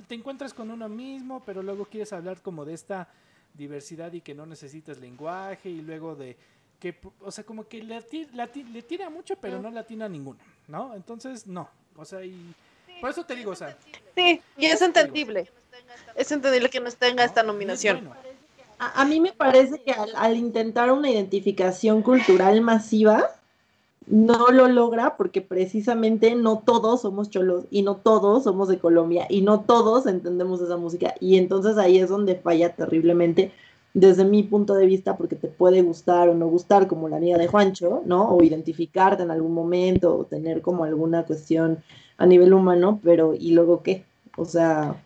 te encuentras con uno mismo, pero luego quieres hablar como de esta diversidad y que no necesitas lenguaje y luego de que, o sea, como que le, le le tira mucho, pero no le atina a ninguno, ¿no? Entonces, no, o sea, y por eso te digo, o sea, Sí, y es entendible. Es entendible que no tenga esta ¿no? nominación. A, a mí me parece que al, al intentar una identificación cultural masiva, no lo logra porque precisamente no todos somos cholos y no todos somos de Colombia y no todos entendemos esa música. Y entonces ahí es donde falla terriblemente desde mi punto de vista porque te puede gustar o no gustar como la amiga de Juancho, ¿no? O identificarte en algún momento o tener como alguna cuestión a nivel humano, pero ¿y luego qué? O sea,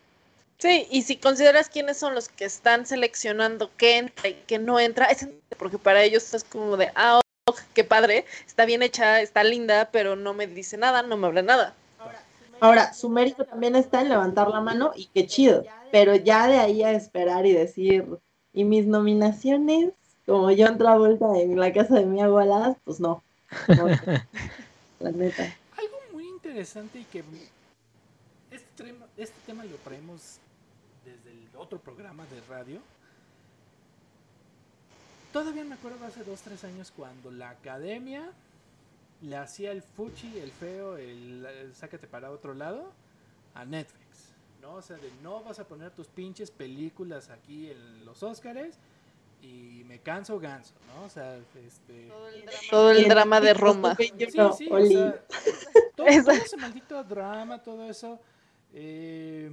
Sí, y si consideras quiénes son los que están seleccionando qué entra y qué no entra, es porque para ellos es como de, ah, oh, qué padre, está bien hecha, está linda, pero no me dice nada, no me habla nada. Ahora, su mérito también está en levantar la mano y qué chido, pero ya de ahí a esperar y decir, y mis nominaciones, como John Travolta en la casa de mi abuela, pues no. no, la neta. Algo muy interesante y que este, trema- este tema lo traemos otro programa de radio. Todavía me acuerdo hace dos, tres años cuando la academia le hacía el fuchi, el feo, el, el sácate para otro lado a Netflix. ¿no? O sea, de no vas a poner tus pinches películas aquí en los Óscares y me canso ganso, ¿no? O sea, este... Todo el drama de Roma. Sí, No, sí, o Oli. sea, todo, Esa- todo ese maldito drama, todo eso, eh,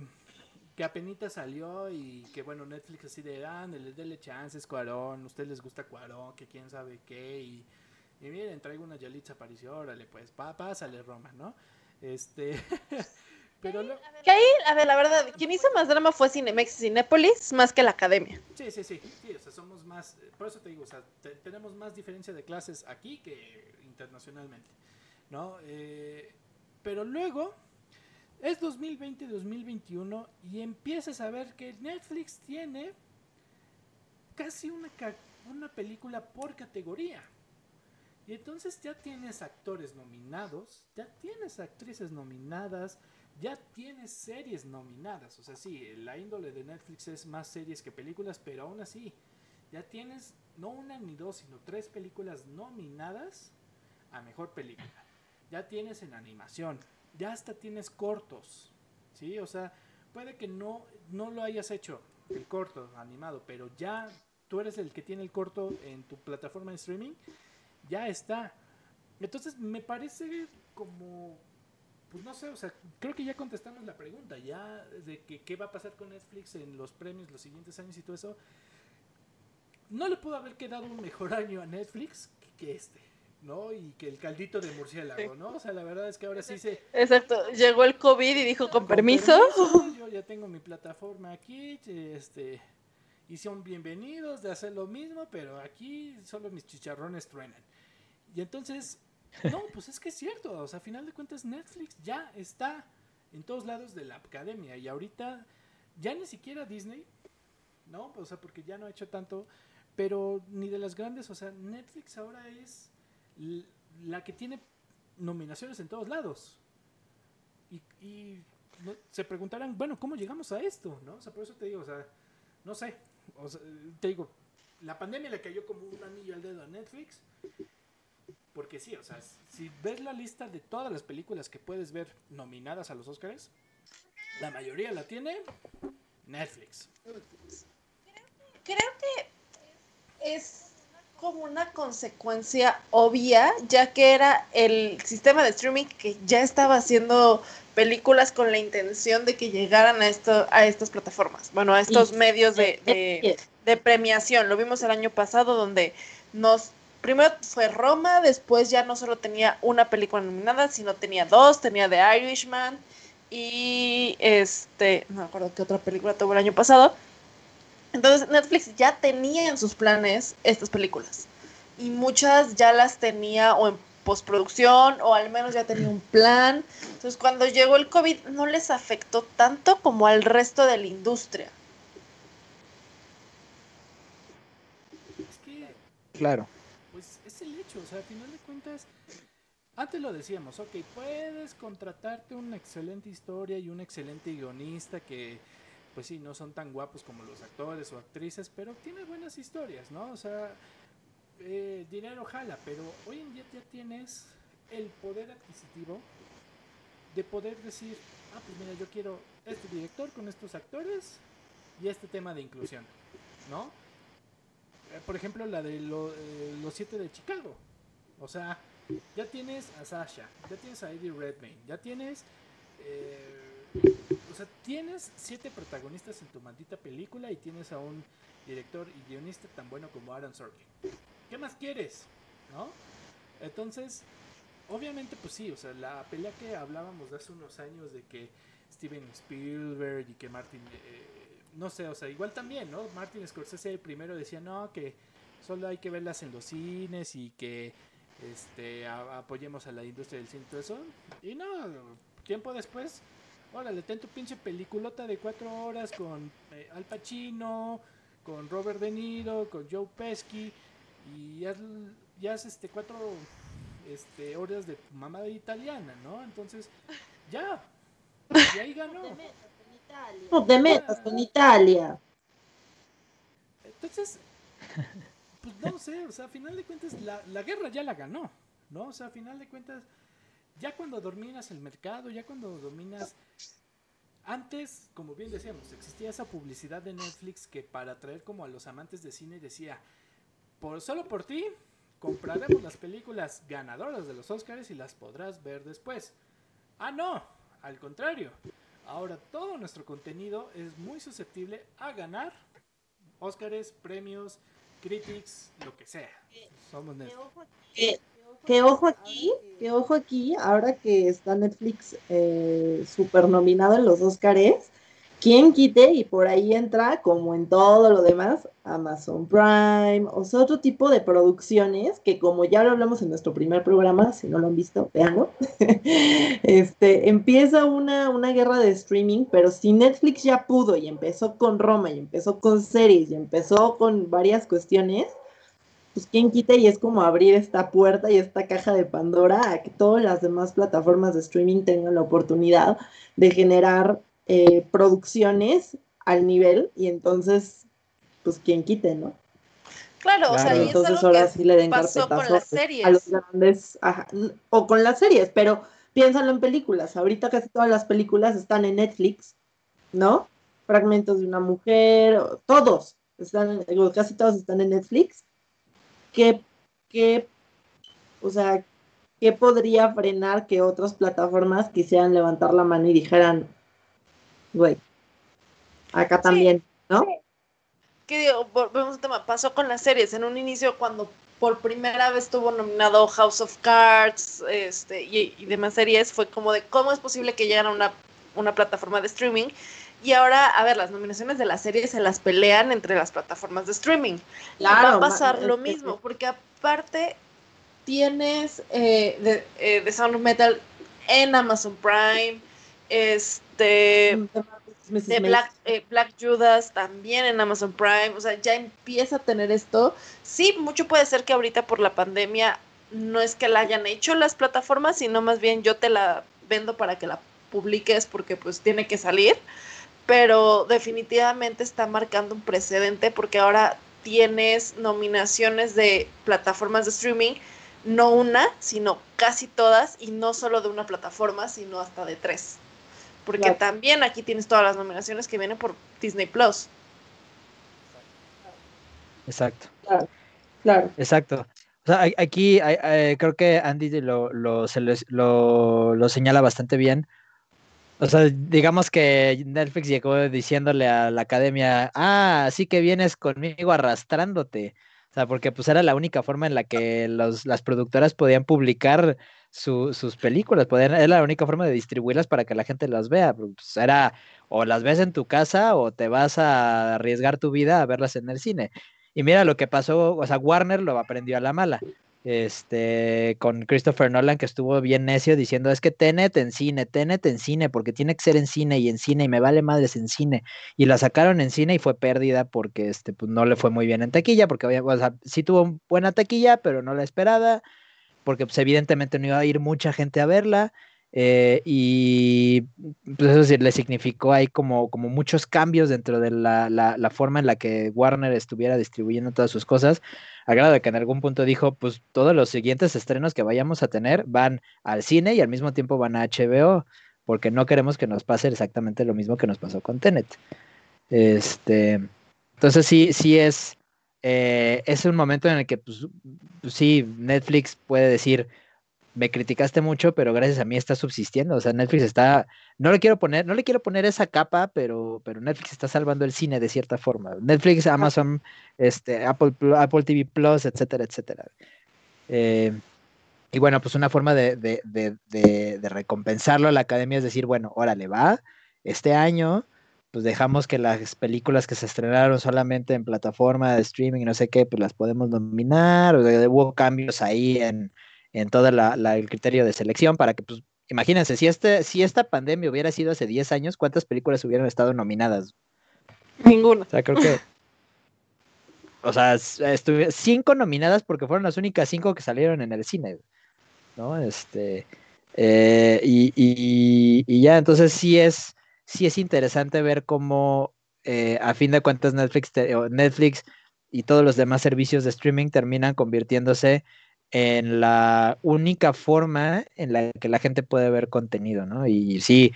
que apenas salió y que bueno, Netflix así de, ah, dele chances, Cuarón, a ustedes les gusta Cuarón, que quién sabe qué, y, y miren, traigo una Yalitza aparición, órale, pues, pa, pásale Roma, ¿no? Este, pero lo- Que ahí, a ver, la verdad, quien hizo más drama fue Cinemex y Cinépolis, más que la academia. Sí, sí, sí, sí, o sea, somos más, por eso te digo, o sea, te- tenemos más diferencia de clases aquí que internacionalmente, ¿no? Eh, pero luego es 2020-2021 y empiezas a ver que Netflix tiene casi una, una película por categoría. Y entonces ya tienes actores nominados, ya tienes actrices nominadas, ya tienes series nominadas. O sea, sí, la índole de Netflix es más series que películas, pero aún así, ya tienes no una ni dos, sino tres películas nominadas a mejor película. Ya tienes en animación, ya hasta tienes cortos, ¿sí? O sea, puede que no, no lo hayas hecho, el corto animado, pero ya tú eres el que tiene el corto en tu plataforma de streaming, ya está. Entonces, me parece como pues no sé, o sea, creo que ya contestamos la pregunta, ya de que qué va a pasar con Netflix en los premios los siguientes años y todo eso. No le pudo haber quedado un mejor año a Netflix que, que este, ¿no? Y que el caldito de murciélago, ¿no? O sea, la verdad es que ahora sí se... Exacto, llegó el COVID y dijo, con con permiso. permiso, yo ya tengo mi plataforma aquí, este... Y son bienvenidos de hacer lo mismo, pero aquí solo mis chicharrones truenan. Y entonces, no, pues es que es cierto. O sea, a final de cuentas, Netflix ya está en todos lados de la academia. Y ahorita, ya ni siquiera Disney, ¿no? O sea, porque ya no ha hecho tanto, pero ni de las grandes. O sea, Netflix ahora es la que tiene nominaciones en todos lados. Y, no- se preguntarán, bueno, ¿cómo llegamos a esto? ¿No? O sea, por eso te digo, o sea, no sé. O te digo, la pandemia le cayó como un anillo al dedo a Netflix. Porque sí, o sea, si ves la lista de todas las películas que puedes ver nominadas a los Oscars, la mayoría la tiene Netflix. Creo que es como una consecuencia obvia, ya que era el sistema de streaming que ya estaba haciendo películas con la intención de que llegaran a esto a estas plataformas, bueno, a estos Y- medios de, de, de premiación. Lo vimos el año pasado donde nos primero fue Roma, después ya no solo tenía una película nominada, sino tenía dos, tenía The Irishman y este, no me acuerdo qué otra película tuvo el año pasado. Entonces Netflix ya tenía en sus planes estas películas y muchas ya las tenía o en postproducción o al menos ya tenía un plan. Entonces cuando llegó el COVID no les afectó tanto como al resto de la industria. Es que, Claro. pues es el hecho, o sea, al final de cuentas, antes lo decíamos, ok, puedes contratarte una excelente historia y un excelente guionista que, pues sí, no son tan guapos como los actores o actrices, pero tiene buenas historias, ¿no? O sea, eh, dinero jala, pero hoy en día ya tienes el poder adquisitivo de poder decir, ah, pues mira, yo quiero este director con estos actores y este tema de inclusión, ¿no? Eh, por ejemplo, la de eh, los siete de Chicago. O sea, ya tienes a Sasha, ya tienes a Eddie Redmayne, ya tienes... o sea, tienes siete protagonistas en tu maldita película y tienes a un director y guionista tan bueno como Aaron Sorkin. ¿Qué más quieres? ¿No? Entonces, obviamente, pues sí, o sea, la pelea que hablábamos de hace unos años de que Steven Spielberg y que Martin, eh, no sé, o sea, igual también, ¿no? Martin Scorsese primero decía, no, que solo hay que verlas en los cines y que este apoyemos a la industria del cine y todo eso. Y no, tiempo después, órale, ten tu pinche peliculota de cuatro horas con eh, Al Pacino, con Robert De Niro, con Joe Pesci y haz, y haz, este cuatro este horas de mamada italiana, ¿no? Entonces, ya. Y ahí ganó. No te metas con Italia. Entonces, pues no sé, o sea, a final de cuentas la, la guerra ya la ganó, ¿no? O sea, a final de cuentas, ya cuando dominas el mercado, ya cuando dominas... Antes, como bien decíamos, existía esa publicidad de Netflix que para atraer como a los amantes de cine decía, por solo por ti, compraremos las películas ganadoras de los Oscars y las podrás ver después. Ah, no, al contrario. Ahora todo nuestro contenido es muy susceptible a ganar Óscares, premios, critics, lo que sea. Somos Netflix. Que, ojo aquí, que ojo aquí, ahora que está Netflix eh, super nominado en los Oscars, quien quite y por ahí entra, como en todo lo demás, Amazon Prime, o sea, otro tipo de producciones que como ya lo hablamos en nuestro primer programa, si no lo han visto, véanlo, este, empieza una, una guerra de streaming, pero si Netflix ya pudo y empezó con Roma y empezó con series y empezó con varias cuestiones, pues quien quita y es como abrir esta puerta y esta caja de Pandora a que todas las demás plataformas de streaming tengan la oportunidad de generar eh, producciones al nivel y entonces, pues quien quite, ¿no? Claro, o sea, y es Entonces algo ahora que sí le den pasó con las a los series. grandes, ajá, o con las series, pero piénsalo en películas. Ahorita casi todas las películas están en Netflix, ¿no? Fragmentos de una mujer, todos, están, casi todos están en Netflix. ¿Qué, qué, o sea, qué podría frenar que otras plataformas quisieran levantar la mano y dijeran, güey, acá también, ¿no? que digo, volvemos al tema, pasó con las series. En un inicio, cuando por primera vez estuvo nominado House of Cards este, y, y demás series, fue como de cómo es posible que lleguen a una, una plataforma de streaming. Y ahora, a ver, las nominaciones de las series se las pelean entre las plataformas de streaming. Y va a pasar lo mismo, porque aparte tienes eh, de, eh, The Sound of Metal en Amazon Prime, este Mrs. de. Black, eh, Black Judas también en Amazon Prime, o sea, ya empieza a tener esto. Sí, mucho puede ser que ahorita por la pandemia no es que la hayan hecho las plataformas, sino más bien yo te la vendo para que la publiques porque pues tiene que salir, pero definitivamente está marcando un precedente porque ahora tienes nominaciones de plataformas de streaming, no una, sino casi todas, y no solo de una plataforma, sino hasta de tres. Porque Claro. también aquí tienes todas las nominaciones que vienen por Disney Plus. Exacto. Claro, claro. Exacto. O sea, aquí eh, creo que Andy lo, lo, se les- lo, lo señala bastante bien. O sea, digamos que Netflix llegó diciéndole a la academia, ah, así que vienes conmigo arrastrándote. O sea, porque pues era la única forma en la que los, las productoras podían publicar sus películas, podían, era la única forma de distribuirlas para que la gente las vea. Pues, era o las ves en tu casa o te vas a arriesgar tu vida a verlas en el cine. Y mira lo que pasó, o sea, Warner lo aprendió a la mala este, con Christopher Nolan, que estuvo bien necio diciendo, es que Tenet en cine, Tenet en cine, porque tiene que ser en cine y en cine, y me vale madres en cine. Y la sacaron en cine y fue pérdida porque este, pues, no le fue muy bien en taquilla, porque o sea, sí tuvo buena taquilla, pero no la esperada, porque pues, evidentemente no iba a ir mucha gente a verla. Eh, y pues eso sí, le significó ahí como, como muchos cambios dentro de la, la, forma en la que Warner estuviera distribuyendo todas sus cosas, a grado de que en algún punto dijo, pues todos los siguientes estrenos que vayamos a tener van al cine y al mismo tiempo van a HBO, porque no queremos que nos pase exactamente lo mismo que nos pasó con Tenet. Este, entonces sí, sí es, eh, es un momento en el que pues, pues sí, Netflix puede decir, me criticaste mucho, pero gracias a mí está subsistiendo. O sea, Netflix está, no le quiero poner, no le quiero poner esa capa, pero, pero Netflix está salvando el cine de cierta forma. Netflix, Amazon, este, Apple, Apple TV Plus, etcétera, etcétera. Eh, y bueno, pues una forma de, de, de, de, recompensarlo a la academia es decir, bueno, órale, va, este año, pues dejamos que las películas que se estrenaron solamente en plataforma de streaming y no sé qué, pues las podemos nominar, o hubo cambios ahí en, en todo el criterio de selección para que, pues, imagínense, si, este, si esta pandemia hubiera sido hace 10 años, ¿cuántas películas hubieran estado nominadas? Ninguna. O sea, creo que... O sea, estuve, cinco nominadas porque fueron las únicas cinco que salieron en el cine, ¿no? Este... Eh, y, y, ya, entonces sí es, sí es interesante ver cómo eh, a fin de cuentas Netflix, Netflix y todos los demás servicios de streaming terminan convirtiéndose en la única forma en la que la gente puede ver contenido, ¿no? Y sí,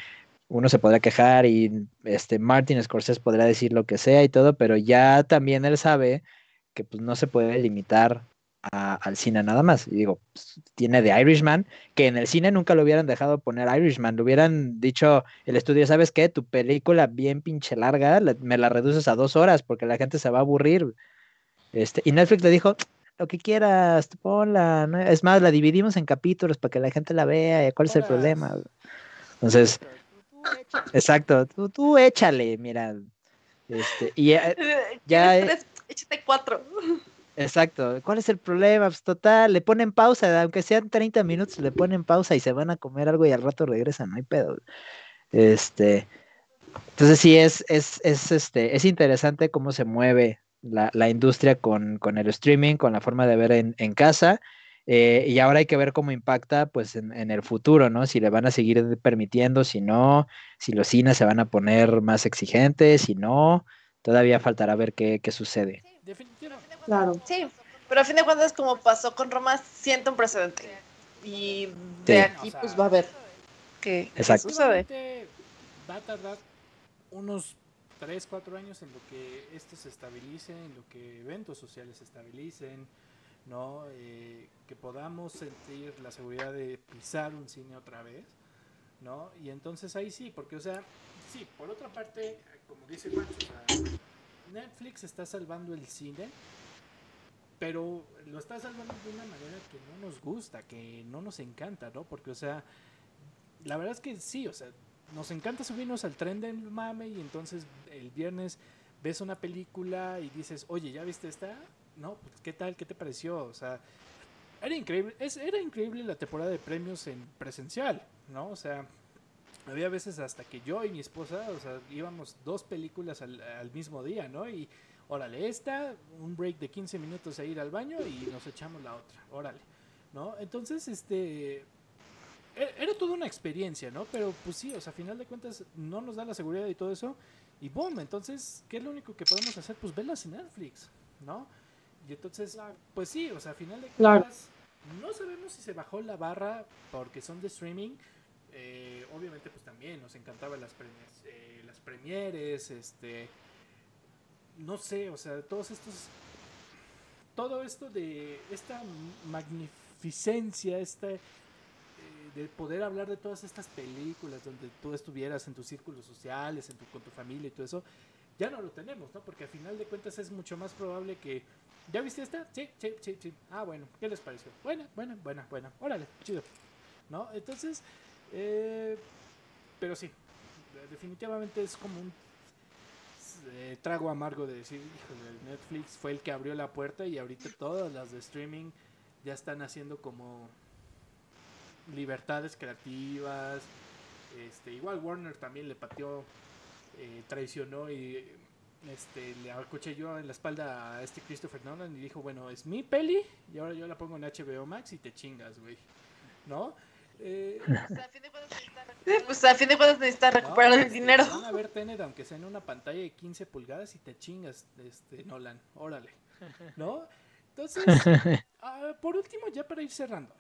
uno se podrá quejar y este Martin Scorsese podrá decir lo que sea y todo, pero ya también él sabe que pues no se puede limitar al cine nada más. Y digo, pues, tiene The Irishman, que en el cine nunca lo hubieran dejado poner Irishman, le hubieran dicho el estudio, ¿sabes qué? Tu película bien pinche larga, me la reduces a dos horas porque la gente se va a aburrir. Este, y Netflix le dijo, lo que quieras, ponla. Es más, la dividimos en capítulos para que la gente la vea. ¿Cuál es el problema? Entonces, exacto, tú, tú échale, mira. Este, y ya, ya échate cuatro. Exacto. ¿Cuál es el problema? Pues total, le ponen pausa, aunque sean 30 minutos, le ponen pausa y se van a comer algo y al rato regresan, no hay pedo. Este, entonces sí es, es, es, este, es interesante cómo se mueve la, industria con, el streaming, con la forma de ver en, casa. Eh, y ahora hay que ver cómo impacta pues en, el futuro, ¿no? Si le van a seguir permitiendo, si no, si los cines se van a poner más exigentes, si no, todavía faltará ver qué, sucede. Claro. Sí, pero a fin de cuentas, como pasó con Roma, siento un precedente. Y de aquí pues va a haber qué, sucede. Va a tardar unos 3, 4 años en lo que esto se estabilice, en lo que eventos sociales se estabilicen, ¿no? Eh, que podamos sentir la seguridad de pisar un cine otra vez, ¿no? Y entonces ahí sí, porque, o sea, sí, por otra parte, como dice Juan, Netflix está salvando el cine, pero lo está salvando de una manera que no nos gusta, que no nos encanta, ¿no? Porque, o sea, la verdad es que sí, o sea, nos encanta subirnos al tren del mame y entonces el viernes ves una película y dices, oye, ¿ya viste esta? No, pues, ¿qué tal? ¿Qué te pareció? O sea, era increíble, es, era increíble la temporada de premios en presencial, ¿no? O sea, había veces hasta que yo y mi esposa, íbamos dos películas al, mismo día, ¿no? Y órale, esta, un break de 15 minutos a ir al baño y nos echamos la otra, órale, ¿no? Entonces, este, era toda una experiencia, ¿no? Pero pues sí, o sea, a final de cuentas no nos da la seguridad y todo eso. Y boom, entonces, ¿qué es lo único que podemos hacer? Pues verlas en Netflix, ¿no? Y entonces, pues sí, o sea, a final de cuentas, no sabemos si se bajó la barra porque son de streaming. Eh, obviamente, pues también nos encantaban las, premiers, eh, las premieres, este, no sé, o sea, todos estos, todo esto de esta magnificencia, este de poder hablar de todas estas películas donde tú estuvieras en tus círculos sociales, en tu, con tu familia y todo eso, ya no lo tenemos, ¿no? Porque al final de cuentas es mucho más probable que ¿Ya viste esta? Sí, sí, sí, sí. Ah, bueno, ¿qué les pareció? Buena, buena, buena, buena. Órale, chido. ¿No? Entonces, eh, pero sí, definitivamente es como un eh, trago amargo de decir, híjole, Netflix fue el que abrió la puerta y ahorita todas las de streaming ya están haciendo como libertades creativas. Este, igual Warner también le pateó, eh, traicionó y este, le escuché yo en la espalda a este Christopher Nolan y dijo, bueno, es mi peli y ahora yo la pongo en HBO Max y te chingas, güey. ¿No? Eh, pues a fin de cuentas necesitas recuperar el dinero. Van a ver Tenet aunque sea en una pantalla de 15 pulgadas y te chingas, este, Nolan. Órale. ¿No? Entonces, ah, por último, ya para ir cerrando,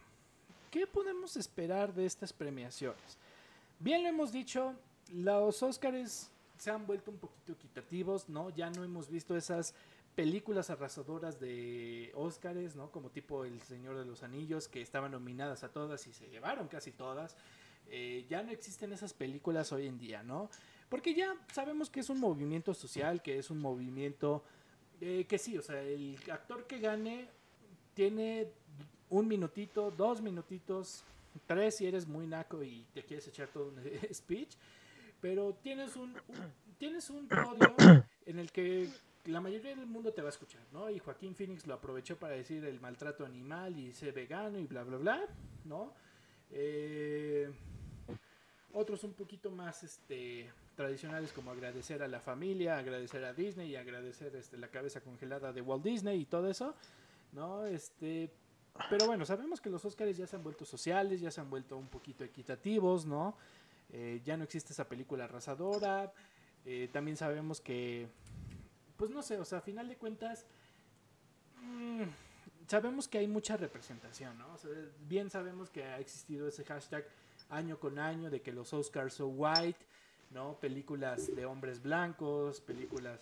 ¿qué podemos esperar de estas premiaciones? Bien lo hemos dicho, los Oscars se han vuelto un poquito equitativos, ¿no? Ya no hemos visto esas películas arrasadoras de Oscars, ¿no? Como tipo El Señor de los Anillos, que estaban nominadas a todas y se llevaron casi todas. Eh, ya no existen esas películas hoy en día, ¿no? Porque ya sabemos que es un movimiento social, que es un movimiento eh, que sí, o sea, el actor que gane tiene un minutito, dos minutitos, tres si eres muy naco y te quieres echar todo un speech pero tienes un, tienes un podio en el que la mayoría del mundo te va a escuchar, ¿no? Y Joaquín Phoenix lo aprovechó para decir el maltrato animal y ser vegano y bla, bla, bla, ¿no? Eh, otros un poquito más este, tradicionales como agradecer a la familia, agradecer a Disney y agradecer este, la cabeza congelada de Walt Disney y todo eso, ¿no? Este, pero bueno, sabemos que los Oscars ya se han vuelto sociales, ya se han vuelto un poquito equitativos, ¿no? Eh, ya no existe esa película arrasadora. Eh, también sabemos que, pues no sé, o sea, a final de cuentas, mm, sabemos que hay mucha representación, ¿no? bien sabemos que ha existido ese hashtag año con año de que los Oscars son white, ¿no? Películas de hombres blancos, películas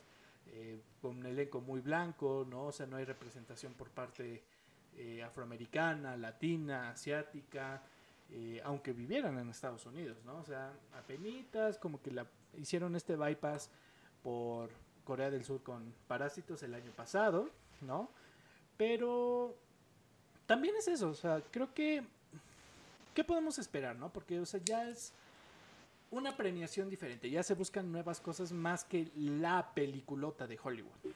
eh, con un elenco muy blanco, ¿no? O sea, no hay representación por parte afroamericana, latina, asiática. Eh, aunque vivieran en Estados Unidos, ¿no? O sea, apenitas, como que la hicieron este bypass por Corea del Sur con Parásitos el año pasado, ¿no? Pero también es eso, o sea, creo que ¿qué podemos esperar, no? Porque, o sea, ya es una premiación diferente, ya se buscan nuevas cosas más que la peliculota de Hollywood.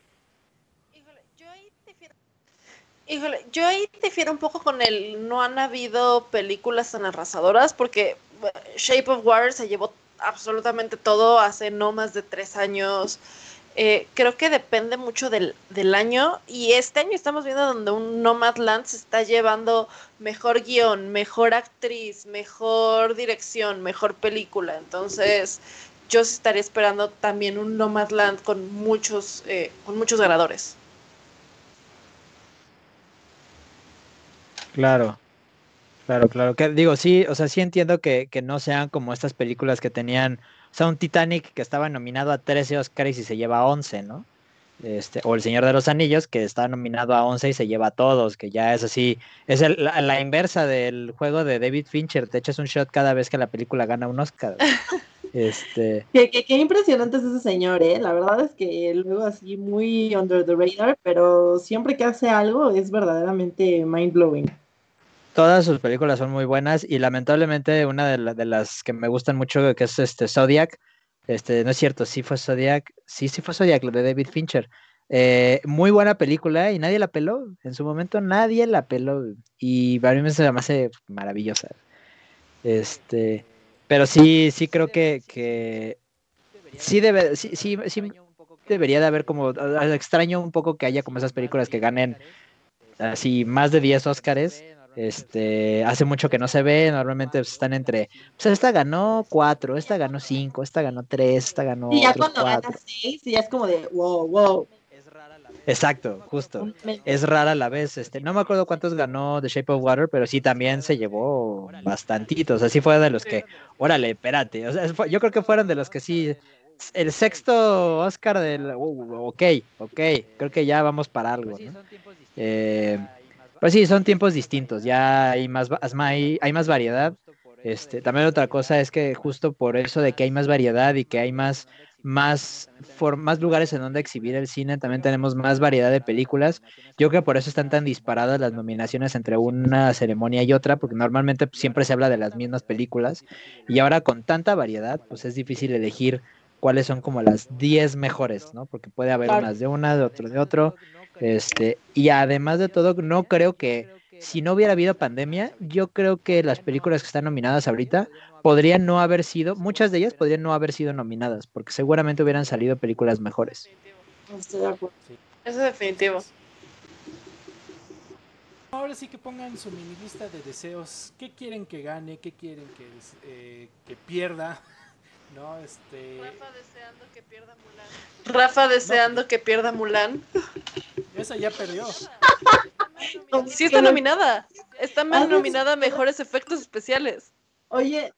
Híjole, yo ahí difiero un poco con el no han habido películas tan arrasadoras porque Shape of Water se llevó absolutamente todo hace no más de tres años. Eh, creo que depende mucho del, del, año y este año estamos viendo donde un Nomadland se está llevando mejor guion, mejor actriz, mejor dirección, mejor película. Entonces yo estaría esperando también un Nomadland con muchos, eh, con muchos ganadores. Claro, claro, claro. Que, digo, sí, o sea, sí entiendo que, que, no sean como estas películas que tenían, o sea, un Titanic que estaba nominado a 13 Oscars y se lleva a 11, ¿no? Este, o El Señor de los Anillos, que está nominado a 11 y se lleva a todos, que ya es así, es la, inversa del juego de David Fincher, te echas un shot cada vez que la película gana un Oscar. Este... Qué, qué, impresionante es ese señor, ¿eh? La verdad es que luego así muy under the radar, pero siempre que hace algo es verdaderamente mind blowing. Todas sus películas son muy buenas y lamentablemente una de, las que me gustan mucho que es este Zodiac, este, no es cierto, sí fue Zodiac, sí, sí fue Zodiac, lo de David Fincher. Eh, muy buena película y nadie la peló. En su momento nadie la peló y para mí me se hace maravillosa. Este, pero sí, sí creo que, que sí debe, sí, sí, sí debería de haber como extraño un poco que haya como esas películas que ganen así más de 10 Óscares este, hace mucho que no se ve, normalmente están entre, pues esta ganó cuatro, esta ganó cinco, esta ganó tres, esta ganó y ya cuando gana seis, ya es como de, wow, wow. Exacto, justo. Es rara la vez. Este, no me acuerdo cuántos ganó The Shape of Water, pero sí también se llevó bastantitos. Así fue de los que, órale, espérate. O sea, yo creo que fueron de los que sí. El sexto Oscar del. Uh, ok, ok. Creo que ya vamos para algo. ¿no? Eh, pues sí, son tiempos distintos, ya hay más, hay, hay más variedad. Este, también otra cosa es que justo por eso de que hay más variedad y que hay más más, más lugares en donde exhibir el cine, también tenemos más variedad de películas. Yo creo que por eso están tan disparadas las nominaciones entre una ceremonia y otra, porque normalmente siempre se habla de las mismas películas. Y ahora con tanta variedad, pues es difícil elegir cuáles son como las 10 mejores, ¿no? Porque puede haber unas de una, de otro, de otro. Este, y además de todo, no creo que si no hubiera habido pandemia, yo creo que las películas que están nominadas ahorita podrían no haber sido, muchas de ellas podrían no haber sido nominadas, porque seguramente hubieran salido películas mejores. Estoy de acuerdo. Eso es definitivo. Ahora sí que pongan su mini lista de deseos. ¿Qué quieren que gane? ¿Qué quieren que, eh, que pierda? No, este... Rafa deseando que pierda Mulan. Rafa deseando que pierda Mulan. Esa ya perdió. Sí está nominada. Está más nominada a mejores efectos especiales. Oye,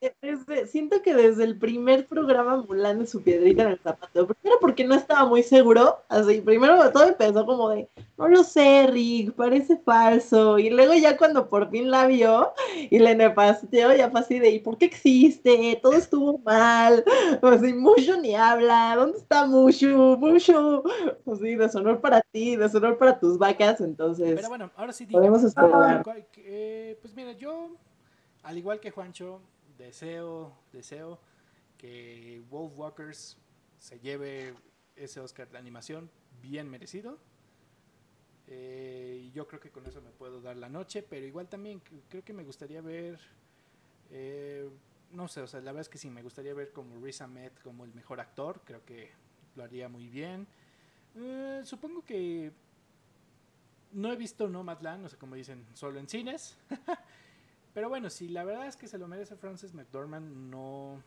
siento que desde el primer programa Mulan su piedrita en el zapato. Primero porque no estaba muy seguro. Así, primero todo empezó como de, no lo sé, Rick, parece falso. Y luego ya cuando por fin la vio y le nefasteó, ya fue así de, ¿y por qué existe? Todo estuvo mal. Así, Mushu ni habla. ¿Dónde está Mushu? Mushu. Así, deshonor para ti, deshonor para tus vacas. Entonces, Pero bueno, ahora sí podemos esperar. Eh, pues mira, yo al igual que Juancho, deseo, deseo que Wolf Walkers se lleve ese Oscar de animación bien merecido. Eh, yo creo que con eso me puedo dar la noche, pero igual también creo que me gustaría ver, eh, no sé, o sea, la verdad es que sí, me gustaría ver como Riz Ahmed como el mejor actor, creo que lo haría muy bien. Eh, supongo que no he visto Nomadland, no sé cómo dicen, solo en cines. Pero bueno, si la verdad es que se lo merece Frances McDormand, no,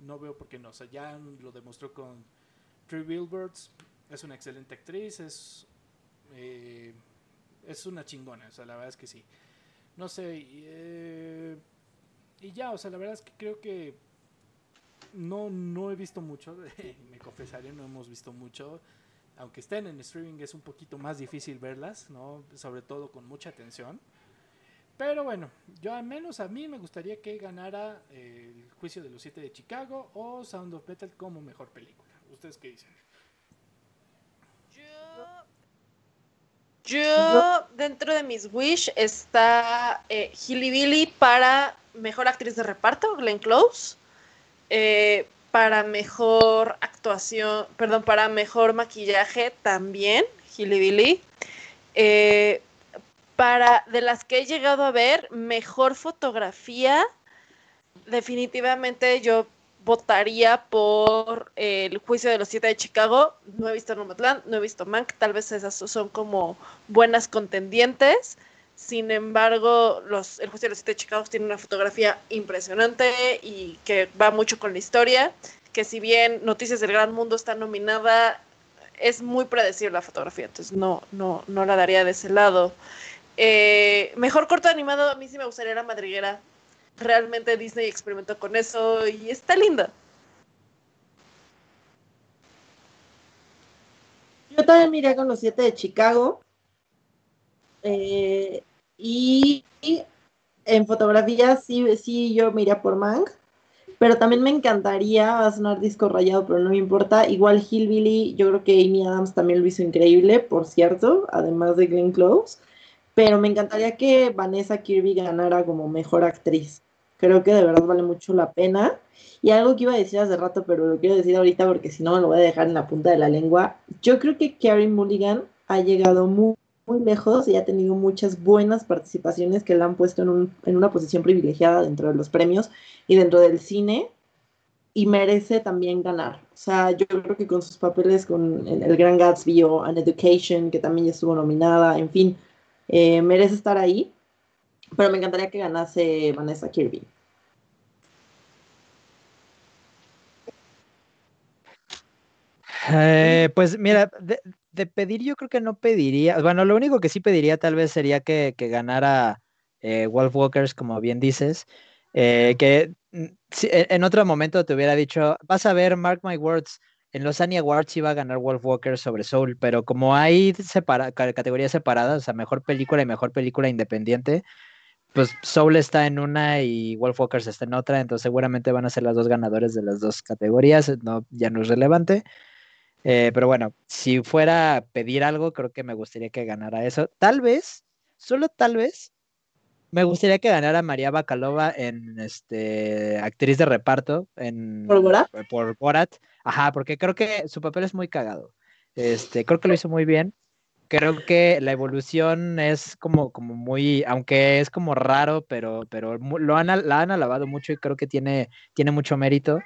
no veo por qué no. O sea, ya lo demostró con Three Billboards. Es una excelente actriz, es, eh, es una chingona. O sea, la verdad es que sí. No sé, y, eh, y ya, o sea, la verdad es que creo que no, no he visto mucho, me confesaré, no hemos visto mucho. Aunque estén en streaming es un poquito más difícil verlas, ¿no? Sobre todo con mucha atención. Pero bueno, yo al menos a mí me gustaría que ganara eh, el juicio de los siete de Chicago o Sound of Metal como mejor película. ¿Ustedes qué dicen? Yo, dentro de mis wish está eh, Hilly Billy para mejor actriz de reparto, Glenn Close. Eh, para mejor actuación, perdón, para mejor maquillaje también, Hilly Billy. Eh, para de las que he llegado a ver, mejor fotografía, definitivamente yo votaría por el juicio de los siete de Chicago. No he visto Nomadland, no he visto Mank, tal vez esas son como buenas contendientes. Sin embargo, los, el juicio de los siete de Chicago tiene una fotografía impresionante y que va mucho con la historia. Que si bien Noticias del Gran Mundo está nominada, es muy predecible la fotografía, entonces no, no, no la daría de ese lado. Eh, mejor corto animado, a mí sí me gustaría la madriguera. Realmente Disney experimentó con eso y está linda. Yo también miré con los siete de Chicago. Eh, y, en fotografía sí, sí yo miré por Mang. Pero también me encantaría, va sonar disco rayado, pero no me importa. Igual Hillbilly, yo creo que Amy Adams también lo hizo increíble, por cierto, además de Glenn Close pero me encantaría que Vanessa Kirby ganara como mejor actriz. Creo que de verdad vale mucho la pena. Y algo que iba a decir hace rato, pero lo quiero decir ahorita porque si no me lo voy a dejar en la punta de la lengua. Yo creo que Carrie Mulligan ha llegado muy, muy lejos y ha tenido muchas buenas participaciones que la han puesto en, en una posición privilegiada dentro de los premios y dentro del cine y merece también ganar. O sea, yo creo que con sus papeles con el, Gran Gatsby o An Education, que también ya estuvo nominada, en fin, eh, merece estar ahí, pero me encantaría que ganase Vanessa Kirby. Eh, pues mira, de, pedir yo creo que no pediría, bueno, lo único que sí pediría tal vez sería que, ganara eh, Wolf Walkers, como bien dices, que mm, en otro momento te hubiera dicho, vas a ver, mark my words, en los Annie Awards iba a ganar Wolf Walker sobre Soul, pero como hay separa categorías separadas, o sea, mejor película y mejor película independiente, pues Soul está en una y Wolfwalkers está en otra, entonces seguramente van a ser las dos ganadores de las dos categorías, no, ya no es relevante. Eh, pero bueno, si fuera a pedir algo, creo que me gustaría que ganara eso. Tal vez, solo tal vez, me gustaría que ganara María Bacalova en este actriz de reparto en ¿Por Borat? por Borat. Ajá, porque creo que su papel es muy cagado. Este, creo que lo hizo muy bien. Creo que la evolución es como, como muy, aunque es como raro, pero, pero lo han, la han alabado mucho y creo que tiene, tiene mucho mérito.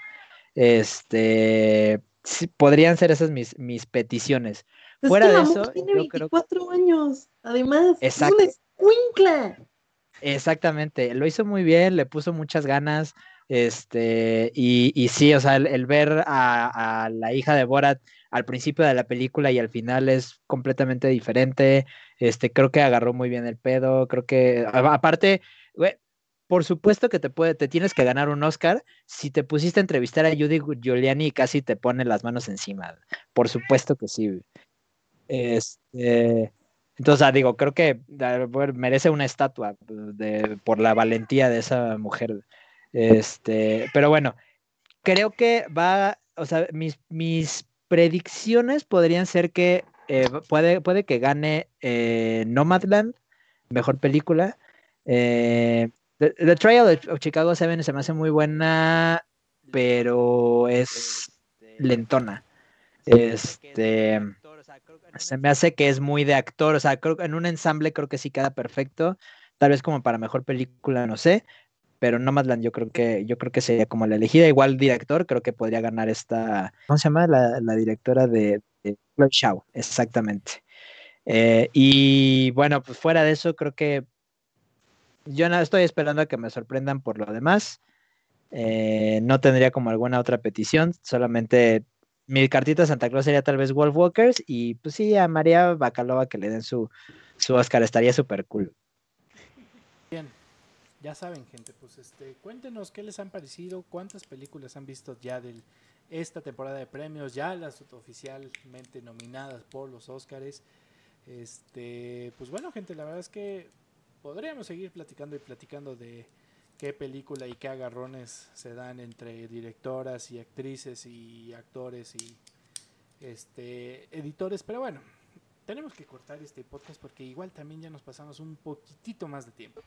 Este, sí, podrían ser esas mis, mis peticiones. Es Fuera que de la eso, tiene yo creo 24 años. Además, Exacto. es una. Exactamente, lo hizo muy bien, le puso muchas ganas, este, y, sí, o sea, el, ver a, la hija de Borat al principio de la película y al final es completamente diferente, este, creo que agarró muy bien el pedo, creo que, aparte, por supuesto que te puede, te tienes que ganar un Oscar si te pusiste a entrevistar a Judy Giuliani y casi te pone las manos encima, por supuesto que sí. Este, entonces, digo, creo que merece una estatua por la valentía de esa mujer. Este, pero bueno, creo que va, o sea, mis, mis predicciones podrían ser que eh, puede, puede que gane eh, Nomadland, mejor película. Eh, The, Trial of Chicago 7 se me hace muy buena, pero es lentona. Este se me hace que es muy de actor, o sea, creo que en un ensamble creo que sí queda perfecto, tal vez como para mejor película, no sé, pero Nomadland yo creo que yo creo que sería como la elegida, igual director, creo que podría ganar esta, ¿cómo se llama? La, la directora de, Chloe Zhao, exactamente. Eh, y bueno, pues fuera de eso, creo que yo no estoy esperando a que me sorprendan por lo demás. Eh, no tendría como alguna otra petición, solamente mi cartita de Santa Claus sería tal vez Wolf Walkers y pues sí, a María Bacalova que le den su, su Oscar, estaría súper cool. Bien, ya saben, gente, pues este, cuéntenos qué les han parecido, cuántas películas han visto ya de esta temporada de premios, ya las oficialmente nominadas por los Oscars. Este, pues bueno, gente, la verdad es que podríamos seguir platicando y platicando de qué película y qué agarrones se dan entre directoras y actrices y actores y este editores, pero bueno, tenemos que cortar este podcast porque igual también ya nos pasamos un poquitito más de tiempo.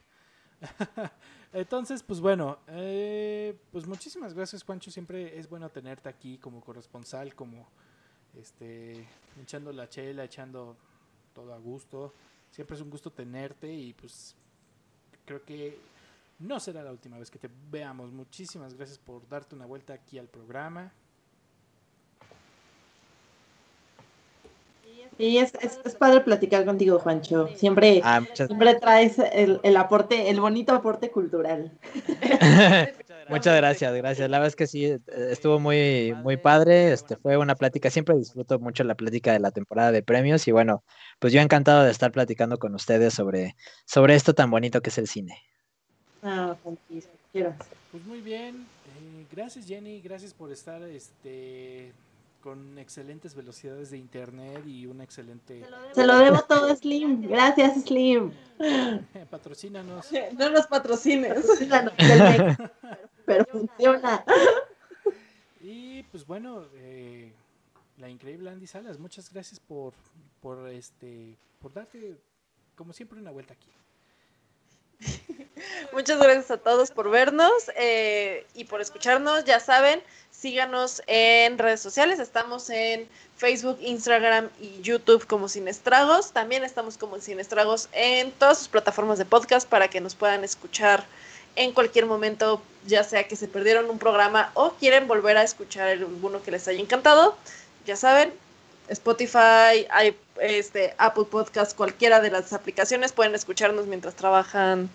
Entonces, pues bueno, eh, pues muchísimas gracias, Juancho. Siempre es bueno tenerte aquí como corresponsal, como este, echando la chela, echando todo a gusto. Siempre es un gusto tenerte y pues creo que no será la última vez que te veamos. Muchísimas gracias por darte una vuelta aquí al programa. Y es, es, es padre platicar contigo, Juancho. Siempre, Ah, muchas, siempre traes el, el aporte, el bonito aporte cultural. muchas gracias, gracias. La verdad es que sí, estuvo muy, muy padre. Este fue una plática, siempre disfruto mucho la plática de la temporada de premios y bueno, pues yo encantado de estar platicando con ustedes sobre, sobre esto tan bonito que es el cine. Ah, Juanchis, quieras. Pues muy bien, eh, gracias Jenny, gracias por estar este con excelentes velocidades de internet y una excelente Se lo debo todo a Slim. Gracias, Slim. patrocínanos. No nos patrocines. Pero funciona. Y pues bueno, eh, la increíble Andy Salas, muchas gracias por por este por darte como siempre una vuelta aquí. Muchas gracias a todos por vernos eh, y por escucharnos. Ya saben, síganos en redes sociales. Estamos en Facebook, Instagram y YouTube como Sin Estragos. También estamos como Sin Estragos en todas sus plataformas de podcast para que nos puedan escuchar en cualquier momento, ya sea que se perdieron un programa o quieren volver a escuchar alguno que les haya encantado. Ya saben, Spotify, hay, este, Apple Podcast, cualquiera de las aplicaciones pueden escucharnos mientras trabajan,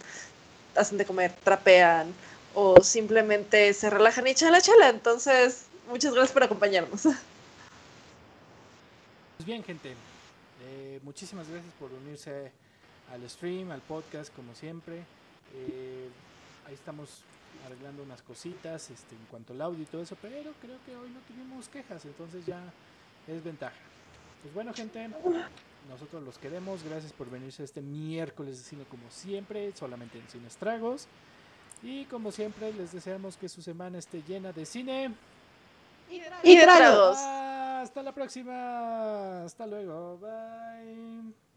hacen de comer, trapean o simplemente se relajan y echan la chela. Entonces, muchas gracias por acompañarnos. Pues bien, gente, eh, muchísimas gracias por unirse al stream, al podcast, como siempre. Eh, ahí estamos arreglando unas cositas este, en cuanto al audio y todo eso, pero creo que hoy no tuvimos quejas, entonces ya es ventaja. Pues bueno, gente, nosotros los queremos. Gracias por venirse este miércoles de cine como siempre, solamente en Cine Estragos. Y como siempre, les deseamos que su semana esté llena de cine. Y de tragos. Ah, hasta la próxima. Hasta luego. Bye.